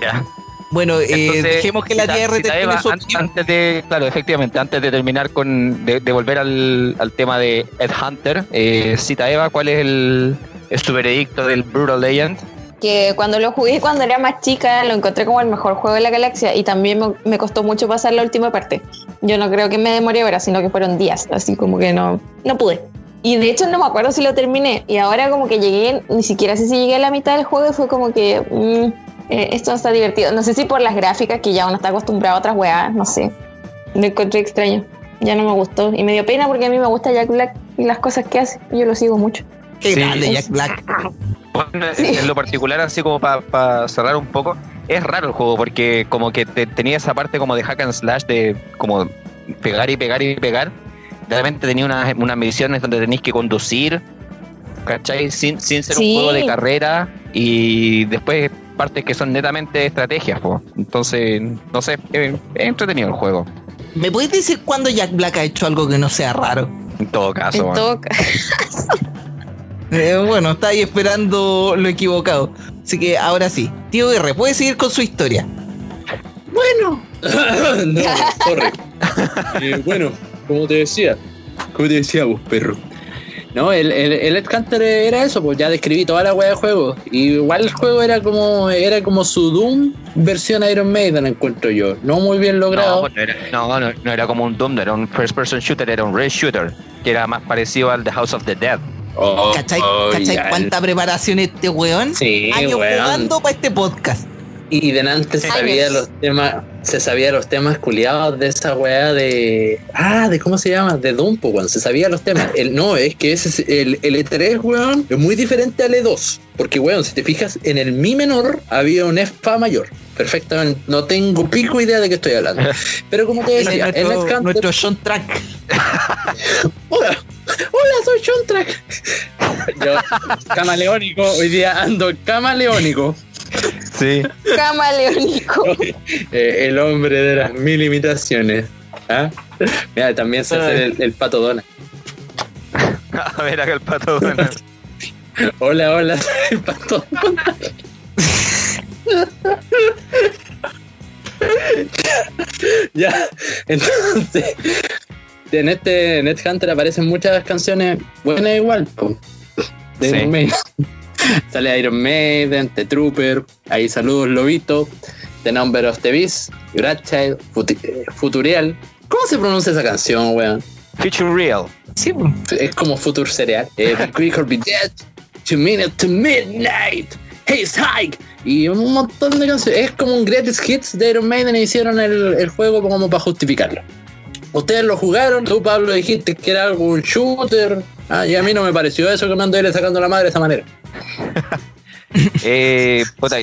Ya. Bueno, eh, Entonces, dejemos que la R Cita termine Eva, su opinión. antes de, claro, efectivamente, antes de terminar con, de, de volver al, al tema de Ed Hunter, eh, Cita Eva, ¿cuál es el, es tu veredicto del Brutal Legend? Que cuando lo jugué cuando era más chica, lo encontré como el mejor juego de la galaxia y también me, me costó mucho pasar la última parte. Yo no creo que me demoré horas, sino que fueron días, así como que no, no pude. Y de hecho no me acuerdo si lo terminé. Y ahora como que llegué, ni siquiera sé si llegué a la mitad del juego y fue como que mm, eh, esto no está divertido. No sé si por las gráficas, que ya uno está acostumbrado a otras weas, no sé. Lo encontré extraño. Ya no me gustó. Y me dio pena porque a mí me gusta Jack Black y las cosas que hace. Yo lo sigo mucho. Qué Sí. grande, Jack Black. Bueno, Sí. En lo particular, así como para cerrar un poco, es raro el juego porque como que te- tenía esa parte como de hack and slash de como pegar y pegar y pegar. De repente tenía unas, unas misiones donde tenéis que conducir, ¿cachai? Sin, sin ser Sí. un juego de carrera y después partes que son netamente estrategias, po. Entonces, no sé, es, entretenido el juego, ¿Me puedes decir cuándo Jack Black ha hecho algo que no sea raro? en todo caso. En todo ca- Eh, bueno, está ahí esperando lo equivocado. Así que ahora sí. Tío R, puede seguir con su historia. Bueno, no, corre. Eh, bueno, como te decía, como te decía vos, perro. No, el, el, el Ed Hunter era eso, pues ya describí toda la wea de juego. Y igual el juego era como era como su Doom versión Iron Maiden, encuentro yo. No muy bien No, logrado. pues no era, no, no, no era como un Doom, no era un first person shooter, era un race shooter, que era más parecido al The House of the Dead. Oh, ¿Cachai, oh, ¿cachai cuánta preparación este weón? Sí, Años weón. jugando para este podcast. Y delante se sabía los temas, se sabía los temas culiados de esa weá de. Ah, de cómo se llama, de Doom, po, weón. Se sabía los temas. El, no, es que ese es el, el E3, weón, es muy diferente al E2. Porque, weón, si te fijas, en el Mi menor había un Fa mayor. Perfectamente. No tengo pico idea de qué estoy hablando. Pero como te decía, en nuestro, Netcamp- nuestro Sean Track. Hola, hola, soy John Track. Yo, camaleónico, hoy día ando camaleónico. Sí. Camaleónico. Eh, el hombre de las mil imitaciones. ¿Ah? Mira, también se hace el, el pato Dona. A ver, acá el pato Donald. Hola, hola, el pato Dona. ya, entonces, en este Net Hunter aparecen muchas canciones buenas igual, de Sí. Sale Iron Maiden, The Trooper, ahí saludos Lobito, The Number of the Beast, Grandchild, Futi- eh, Futurial. ¿Cómo se pronuncia esa canción, weón? Future Real. Sí. Es como Future Cereal. Eh, Quick or Be Dead, Two Minutes to Midnight, Haze Hike, y un montón de canciones. Es como un greatest hits de Iron Maiden y hicieron el, el juego como para justificarlo. Ustedes lo jugaron, tú Pablo dijiste que era algo un shooter. Ah, y a mí no me pareció eso que me ando sacando la madre de esa manera. Eh, puta,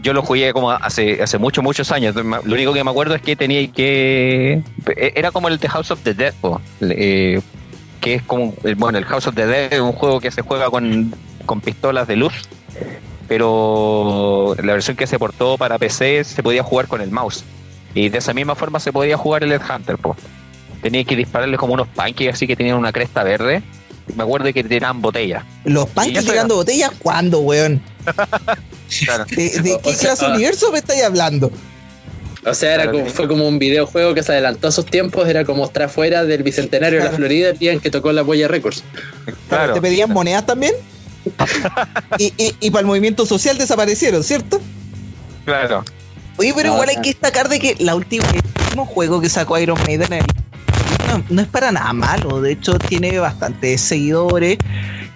yo lo jugué como hace, hace muchos, muchos años. Lo único que me acuerdo es que tenía que. Era como el The House of the Dead. Eh, que es como. eh, Bueno, el House of the Dead es un juego que se juega con, con pistolas de luz. Pero la versión que se portó para PC se podía jugar con el mouse. Y de esa misma forma se podía jugar el Ed Hunter, po. Tenía que dispararle como unos pancakes así que tenían una cresta verde. Me acuerdo que tiraban botellas. Los está. tirando botellas, ¿cuándo, weón? Claro. ¿De, qué o sea, clase de ah. universo me estáis hablando? O sea, era como, fue como un videojuego que se adelantó a sus tiempos, era como estar fuera del Bicentenario de la. Florida el día en que tocó la Huella Records. Claro. ¿Te pedían monedas también? y, y, y para el movimiento social desaparecieron, ¿cierto? Claro. Oye, pero No, igual hay que destacar de que la última, el último juego que sacó Iron Maiden el- no, no es para nada malo, de hecho tiene bastantes seguidores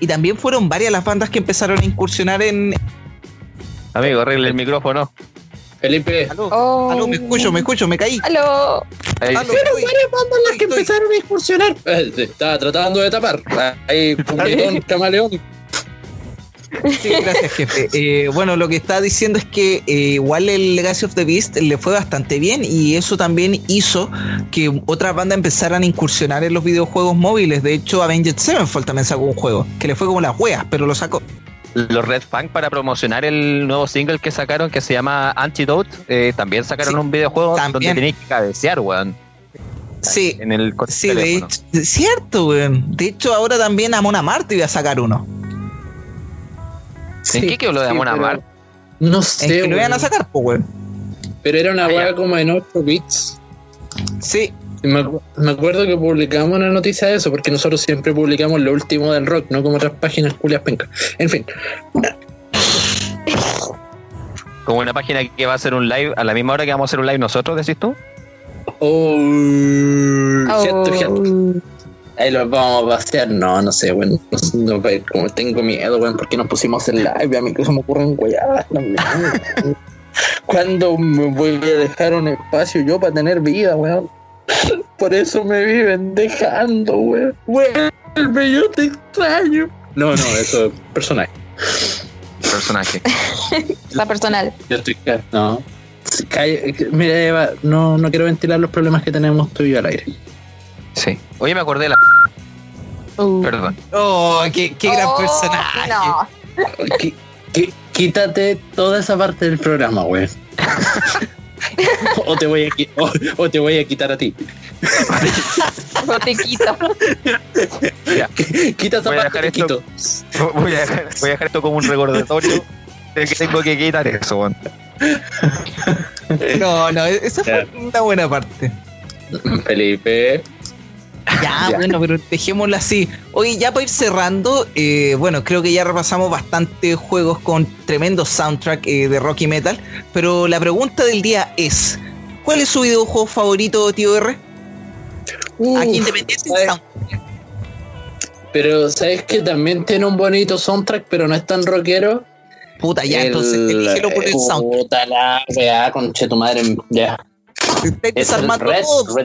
y también fueron varias las bandas que empezaron a incursionar en... Amigo, arregle el micrófono. Felipe, Aló, Oh. aló, me escucho, me escucho, me caí. Aló. Ahí Aló, sí. estoy- bandas las que Estoy- empezaron a incursionar. eh, estaba tratando de tapar. Ahí, un camaleón. Sí, gracias, jefe. Eh, bueno, lo que está diciendo es que eh, igual el Legacy of the Beast le fue bastante bien y eso también hizo que otras bandas empezaran a incursionar en los videojuegos móviles. De hecho, Avenged Sevenfold también sacó un juego que le fue como las weas, pero lo sacó. Los Red Fang para promocionar el nuevo single que sacaron que se llama Antidote, eh, también sacaron Sí, un videojuego también. donde tenéis que cabecear, weón. Sí, En el sí, de hecho, cierto, weón. De hecho, ahora también Amon Marte iba a sacar uno. ¿En qué quedó lo de Amon Amarth? No En sé, que lo iban a sacar, pues, weón. Pero era una Ah, weá como en 8 bits. Sí, Me, acu- me acuerdo que publicamos una noticia de eso, porque nosotros siempre publicamos lo último del rock, no como otras páginas culias pencas. En fin, Como una página que va a hacer un live a la misma hora que vamos a hacer un live nosotros, decís tú. oh, Oh. cierto, cierto. Ahí los vamos a pasear. No, no sé, weón. No, como tengo miedo, weón, porque nos pusimos en live. A mí que se me ocurren weá. ¿Cuándo me voy a dejar un espacio yo para tener vida, weón? Por eso me viven dejando, weón. Vuelve, yo te extraño. No, no, eso es personal. Personaje. La personal. Yo estoy No. Mira, Eva, no, no quiero ventilar los problemas que tenemos tú y yo al aire. Sí. Oye, me acordé de la. Perdón. Oh, qué, qué gran Oh, personaje. No. Qui- Quítate toda esa parte del programa, güey. o, te voy a, o, o te voy a quitar a ti. No te quito. Quita esa Voy a parte, dejar te esto- quito. Voy a, dejar, voy a dejar esto como un recordatorio de que tengo que quitar eso, weón. No, no, esa fue una buena parte. Felipe. Ya, Ya. bueno, pero dejémoslo así. Oye, ya para ir cerrando, eh, bueno, creo que ya repasamos bastante juegos con tremendo soundtrack eh, de rock y metal, pero la pregunta del día es, ¿cuál es su videojuego favorito, tío R? Aquí independiente soundtrack. Pero sabes que también tiene un bonito soundtrack, pero no es tan rockero. Puta, ya, entonces elígelo por el sound. Puta la weá, conche tu madre. Ya. Te el desarmando Red todo.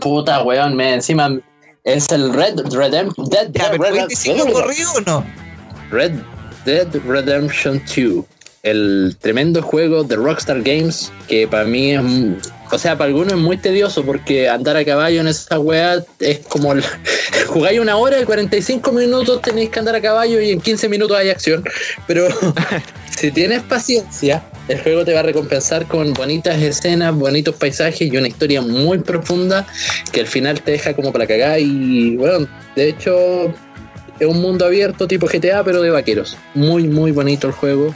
Puta weón, me encima. Es el Red Redem Dead, Ya, pero Red- ¿puedes decirlo Red- corrido o no? Red Dead Redemption 2. El tremendo juego de Rockstar Games que para mí es, o sea, para algunos es muy tedioso porque andar a caballo en esa weá es como el- jugáis una hora y 45 minutos tenéis que andar a caballo y en 15 minutos hay acción. Pero si tienes paciencia, el juego te va a recompensar con bonitas escenas, bonitos paisajes y una historia muy profunda que al final te deja como para cagar y bueno, de hecho es un mundo abierto tipo GTA, pero de vaqueros. Muy, muy bonito el juego.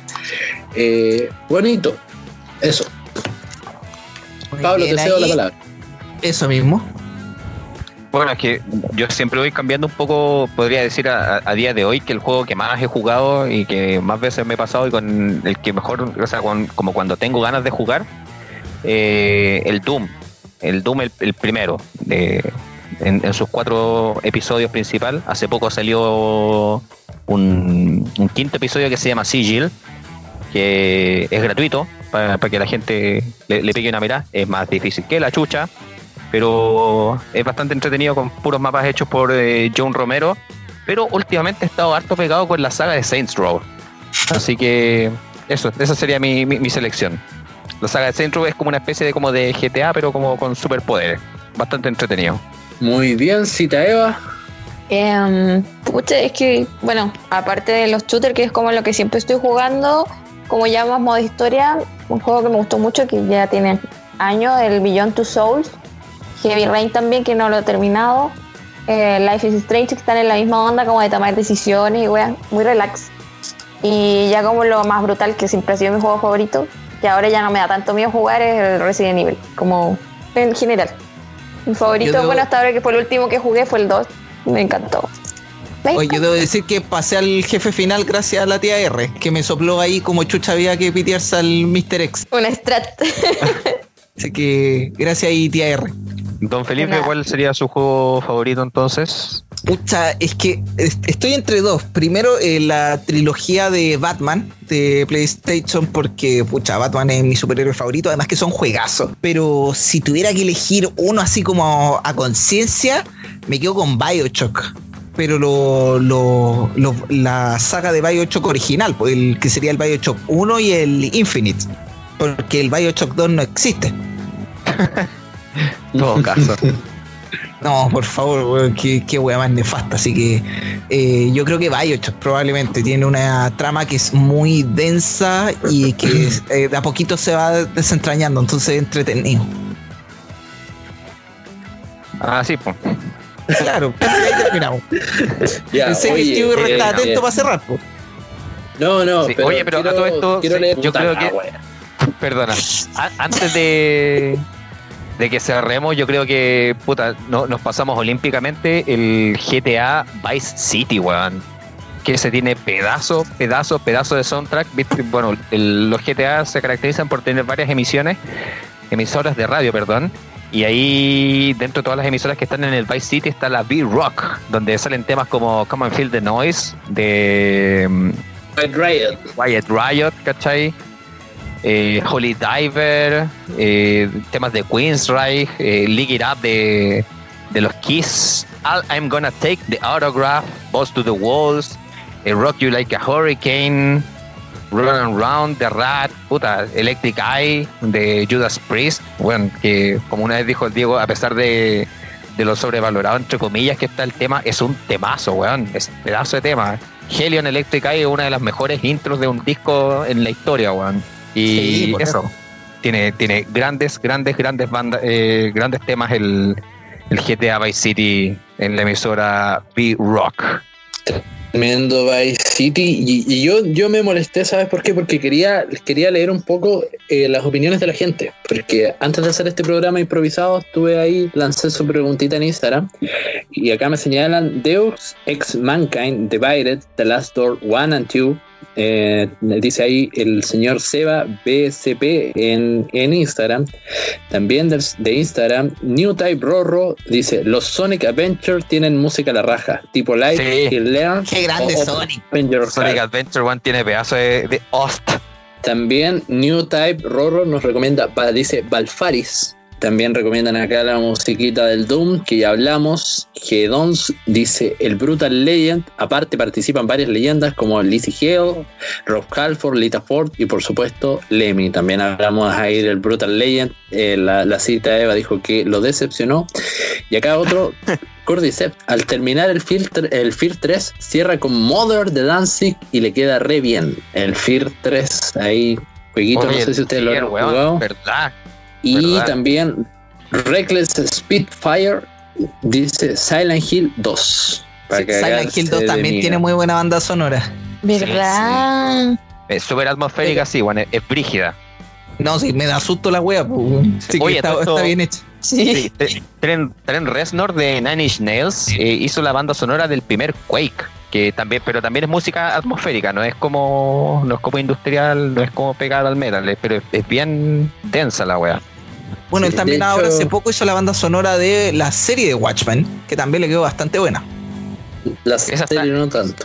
Eh, bonito. Eso. Muy Pablo, te cedo la palabra. Eso mismo. Bueno, es que yo siempre voy cambiando un poco, podría decir a, a día de hoy, que el juego que más he jugado y que más veces me he pasado y con el que mejor, o sea, con- como cuando tengo ganas de jugar, eh, el Doom. El Doom, el, el primero, de- en, sus cuatro episodios principal. Hace poco salió un, quinto episodio que se llama Sigil, que es gratuito para, para que la gente le, le pegue una mirada. Es más difícil que la chucha, pero es bastante entretenido con puros mapas hechos por eh, John Romero. Pero últimamente he estado harto pegado con la saga de Saints Row. Así que eso, esa sería mi, mi- mi selección. La saga de Saints Row es como una especie de como de GTA, pero como con superpoderes. Bastante entretenido. Muy bien, cita Eva. Em, es que, bueno, aparte de los shooters, que es como lo que siempre estoy jugando, como ya más modo historia, un juego que me gustó mucho, que ya tiene años, el Beyond Two Souls, Heavy Rain también, que no lo he terminado, eh, Life is Strange, que están en la misma onda como de tomar decisiones y weá, muy relax. Y ya como lo más brutal, que siempre ha sido mi juego favorito, que ahora ya no me da tanto miedo jugar, es el Resident Evil, como en general. Mi favorito, debo- bueno, hasta ahora que fue el último que jugué, fue el 2. Me encantó. Me Oye, yo debo decir que pasé al jefe final gracias a la tía R, que me sopló ahí como chucha había que pitearse al Mr. X. Una strat. Así que gracias ahí, tía R. Don Felipe. ¿cuál sería su juego favorito entonces? Pucha, es que es- estoy entre dos. Primero, eh, la trilogía de Batman de PlayStation, porque, pucha, Batman es mi superhéroe favorito, además que son juegazos. Pero si tuviera que elegir uno así como a conciencia, me quedo con Bioshock. Pero lo, lo- lo- la saga de Bioshock original, pues, el que sería el Bioshock 1 y el Infinite. Porque el Bioshock 2 no existe. Todo caso. No, por favor, weón, qué, qué wea más nefasta. Así que eh, yo creo que Bioshock probablemente tiene una trama que es muy densa y que eh, de a poquito se va desentrañando, entonces es entretenido. Ah, sí, pues. Claro, ahí terminamos. Ya, Pensé que oye, el tío eh, está atento para cerrar. po. No, no, Sí, pero oye, pero a todo esto, quiero sí, leer yo creo que- wea. Perdona. A- antes de, de que cerremos, yo creo que puta, no, nos pasamos olímpicamente el GTA Vice City, weón. Que se tiene pedazo, pedazo, pedazo de soundtrack. Bueno, el- los GTA se caracterizan por tener varias emisiones, emisoras de radio, perdón. Y ahí, dentro de todas las emisoras que están en el Vice City, está la B-Rock, donde salen temas como Come and Feel the Noise, de mm, Riot. Wyatt Riot, ¿cachai? Eh, Holy Diver, eh, temas de Queensryche, eh, League It Up de, de los Kiss, All I'm Gonna Take the Autograph, Boss to the Walls, eh, Rock You Like a Hurricane, Run and Round, The Rat, puta, Electric Eye de Judas Priest, bueno, que como una vez dijo el Diego, a pesar de, de lo sobrevalorado, entre comillas, que está el tema, es un temazo, weón, es pedazo de tema. Helion Electric Eye es una de las mejores intros de un disco en la historia, weón. Y Sí, eso, tiene, tiene grandes, grandes, grandes bandas, eh, grandes temas el, el GTA Vice City en la emisora B-Rock. Tremendo Vice City. Y, y yo, yo me molesté, ¿sabes por qué? Porque quería, quería leer un poco eh, las opiniones de la gente. Porque antes de hacer este programa improvisado, estuve ahí, lancé su preguntita en Instagram. Y acá me señalan Deus Ex Mankind Divided, The Last Door 1 and 2. Eh, dice ahí el señor Seba BCP en, en Instagram. También de, Instagram, New Type Rorro dice: Los Sonic Adventure tienen música a la raja, tipo Live Sí. y Learn. Qué grande o- Sonic. Avenger Sonic. Adventure One tiene pedazo de, de host. También New Type Rorro nos recomienda, dice Balfaris. También recomiendan acá la musiquita del Doom, que ya hablamos. Gedons dice el Brutal Legend. Aparte participan varias leyendas como Lizzie Hale, Rob Halford, Lita Ford y por supuesto Lemmy. También hablamos ahí del Brutal Legend. Eh, la, la cita de Eva dijo que lo decepcionó. Y acá otro, Cordyceps, al terminar el Fear, el Fear 3, cierra con Mother de Danzig y le queda re bien. El Fear 3, ahí, jueguito, Oye, no sé si ustedes lo han weón, jugado. ¿Verdad? Y verdad. también Reckless Spitfire dice Silent Hill 2. para Sí, Silent Hill 2 de también tiene muy buena banda sonora. ¿Verdad? Es súper atmosférica, sí, bueno, es, es brígida. No, sí, me da susto la wea. pues. Sí Oye, está, bien hecho. Sí. Sí, Tre- Tren, Tren Reznor de Nine Inch Nails eh, hizo la banda sonora del primer Quake, que también, pero también es música atmosférica, no es como, no es como industrial, no es como pegada al metal, eh, pero es, es bien densa la wea. Bueno, él Sí, también ahora hace poco hizo la banda sonora de la serie de Watchmen, que también le quedó bastante buena. La Esa serie está- no tanto.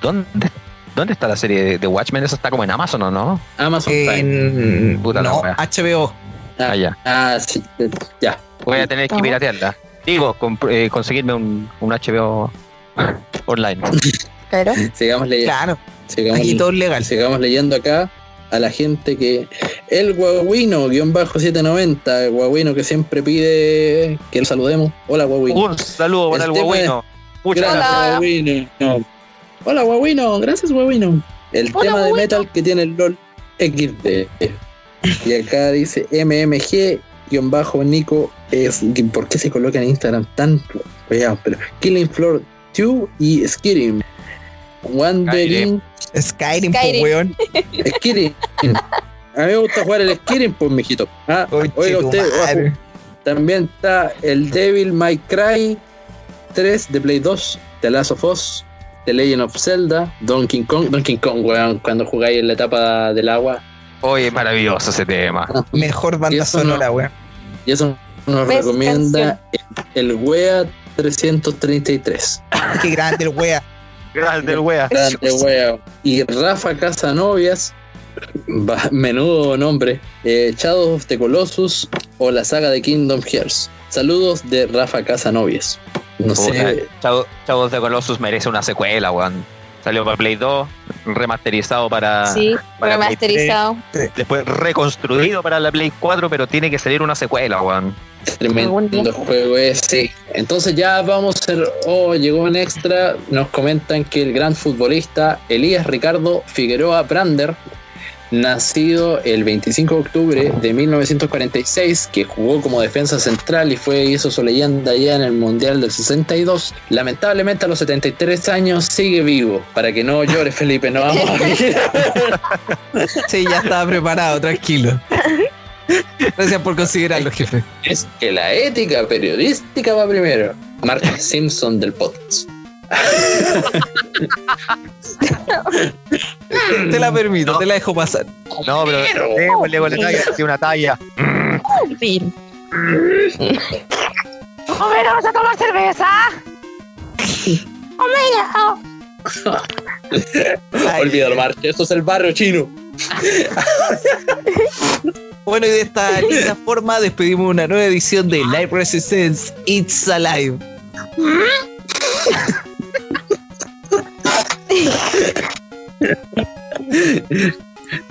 ¿Dónde, dónde está la serie de, de Watchmen? Eso está como en Amazon, ¿o no? Amazon Prime. En Puta la no. HBO. Ah, ya. Ah, sí, eh, ya. Voy a tener que piratearla. Digo, eh, conseguirme un, un HBO online. Claro. Sigamos leyendo. Claro, Sigamos, aquí todo es legal. sigamos leyendo acá a la gente que el Guaguino, guion bajo 790, el Guaguino que siempre pide que lo saludemos. Hola Guaguino. Un saludo para El guagüino. Muchas Gracias. Hola. Guaguino. No. Hola, Guaguino. Gracias, Guaguino. El Hola, tema de Guaguino. metal que tiene el LOL XD. Y acá dice MMG, guion bajo Nico. Es, ¿Por qué se coloca en Instagram tan? Pero Killing Floor 2 y Skirim. Wandering. Skyrim, pues, Skyrim. weón. Skirim. A mí me gusta jugar el Skirim, pues, mijito. Ah, Oye, oiga, usted. También está el Devil May Cry 3 de Play 2, The Last of Us, The Legend of Zelda, Donkey Kong, Donkey Kong, weón, cuando jugáis en la etapa del agua. Oye, es maravilloso ese tema. Mejor Y banda sonora, weón. Y eso nos Best recomienda el WEA 333. Qué grande el wea. Grande el wea. Grande WEA. Y Rafa Casanovias, menudo nombre, eh, Shadow of the Colossus o la saga de Kingdom Hearts. Saludos de Rafa Casanovias. No sé, Puta, Shadow, Shadow of the Colossus merece una secuela, weón. Salió para Play 2, remasterizado para. Sí, para Play remasterizado. 3, después reconstruido para la Play 4, pero tiene que salir una secuela, weón. Tremendo juego ese. Entonces ya vamos a ser. Oh, llegó en extra. Nos comentan que el gran futbolista Elías Ricardo Figueroa Brander, nacido el 25 de octubre de 1946, que jugó como defensa central y fue hizo su leyenda ya en el Mundial del 62. Lamentablemente a los 73 años sigue vivo. Para que no llore Felipe, no vamos a. Sí, ya estaba preparado, tranquilo. Gracias por considerarlo, jefe. Es que la ética periodística va primero. Mark Simpson del podcast. Te la permito, te la dejo pasar. No, pero. Démosle con la talla, sí, una talla. Fin. Homero, ¿vas a tomar cerveza? Homero. Ay, Olvídalo, Mark. Esto es el barrio chino. Bueno, y de esta linda forma despedimos una nueva edición de Live Resistance It's Alive.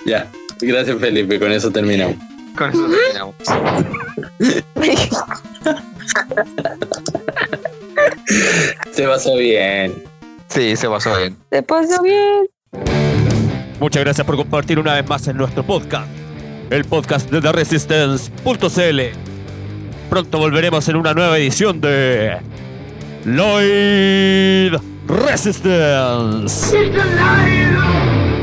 Ya. Gracias, Felipe. Con eso terminamos. Con eso terminamos. Se pasó bien. Sí, se pasó bien. Se pasó bien. Muchas gracias por compartir una vez más en nuestro podcast, el podcast de The Resistance.cl. Pronto volveremos en una nueva edición de Lloyd Resistance. It's alive!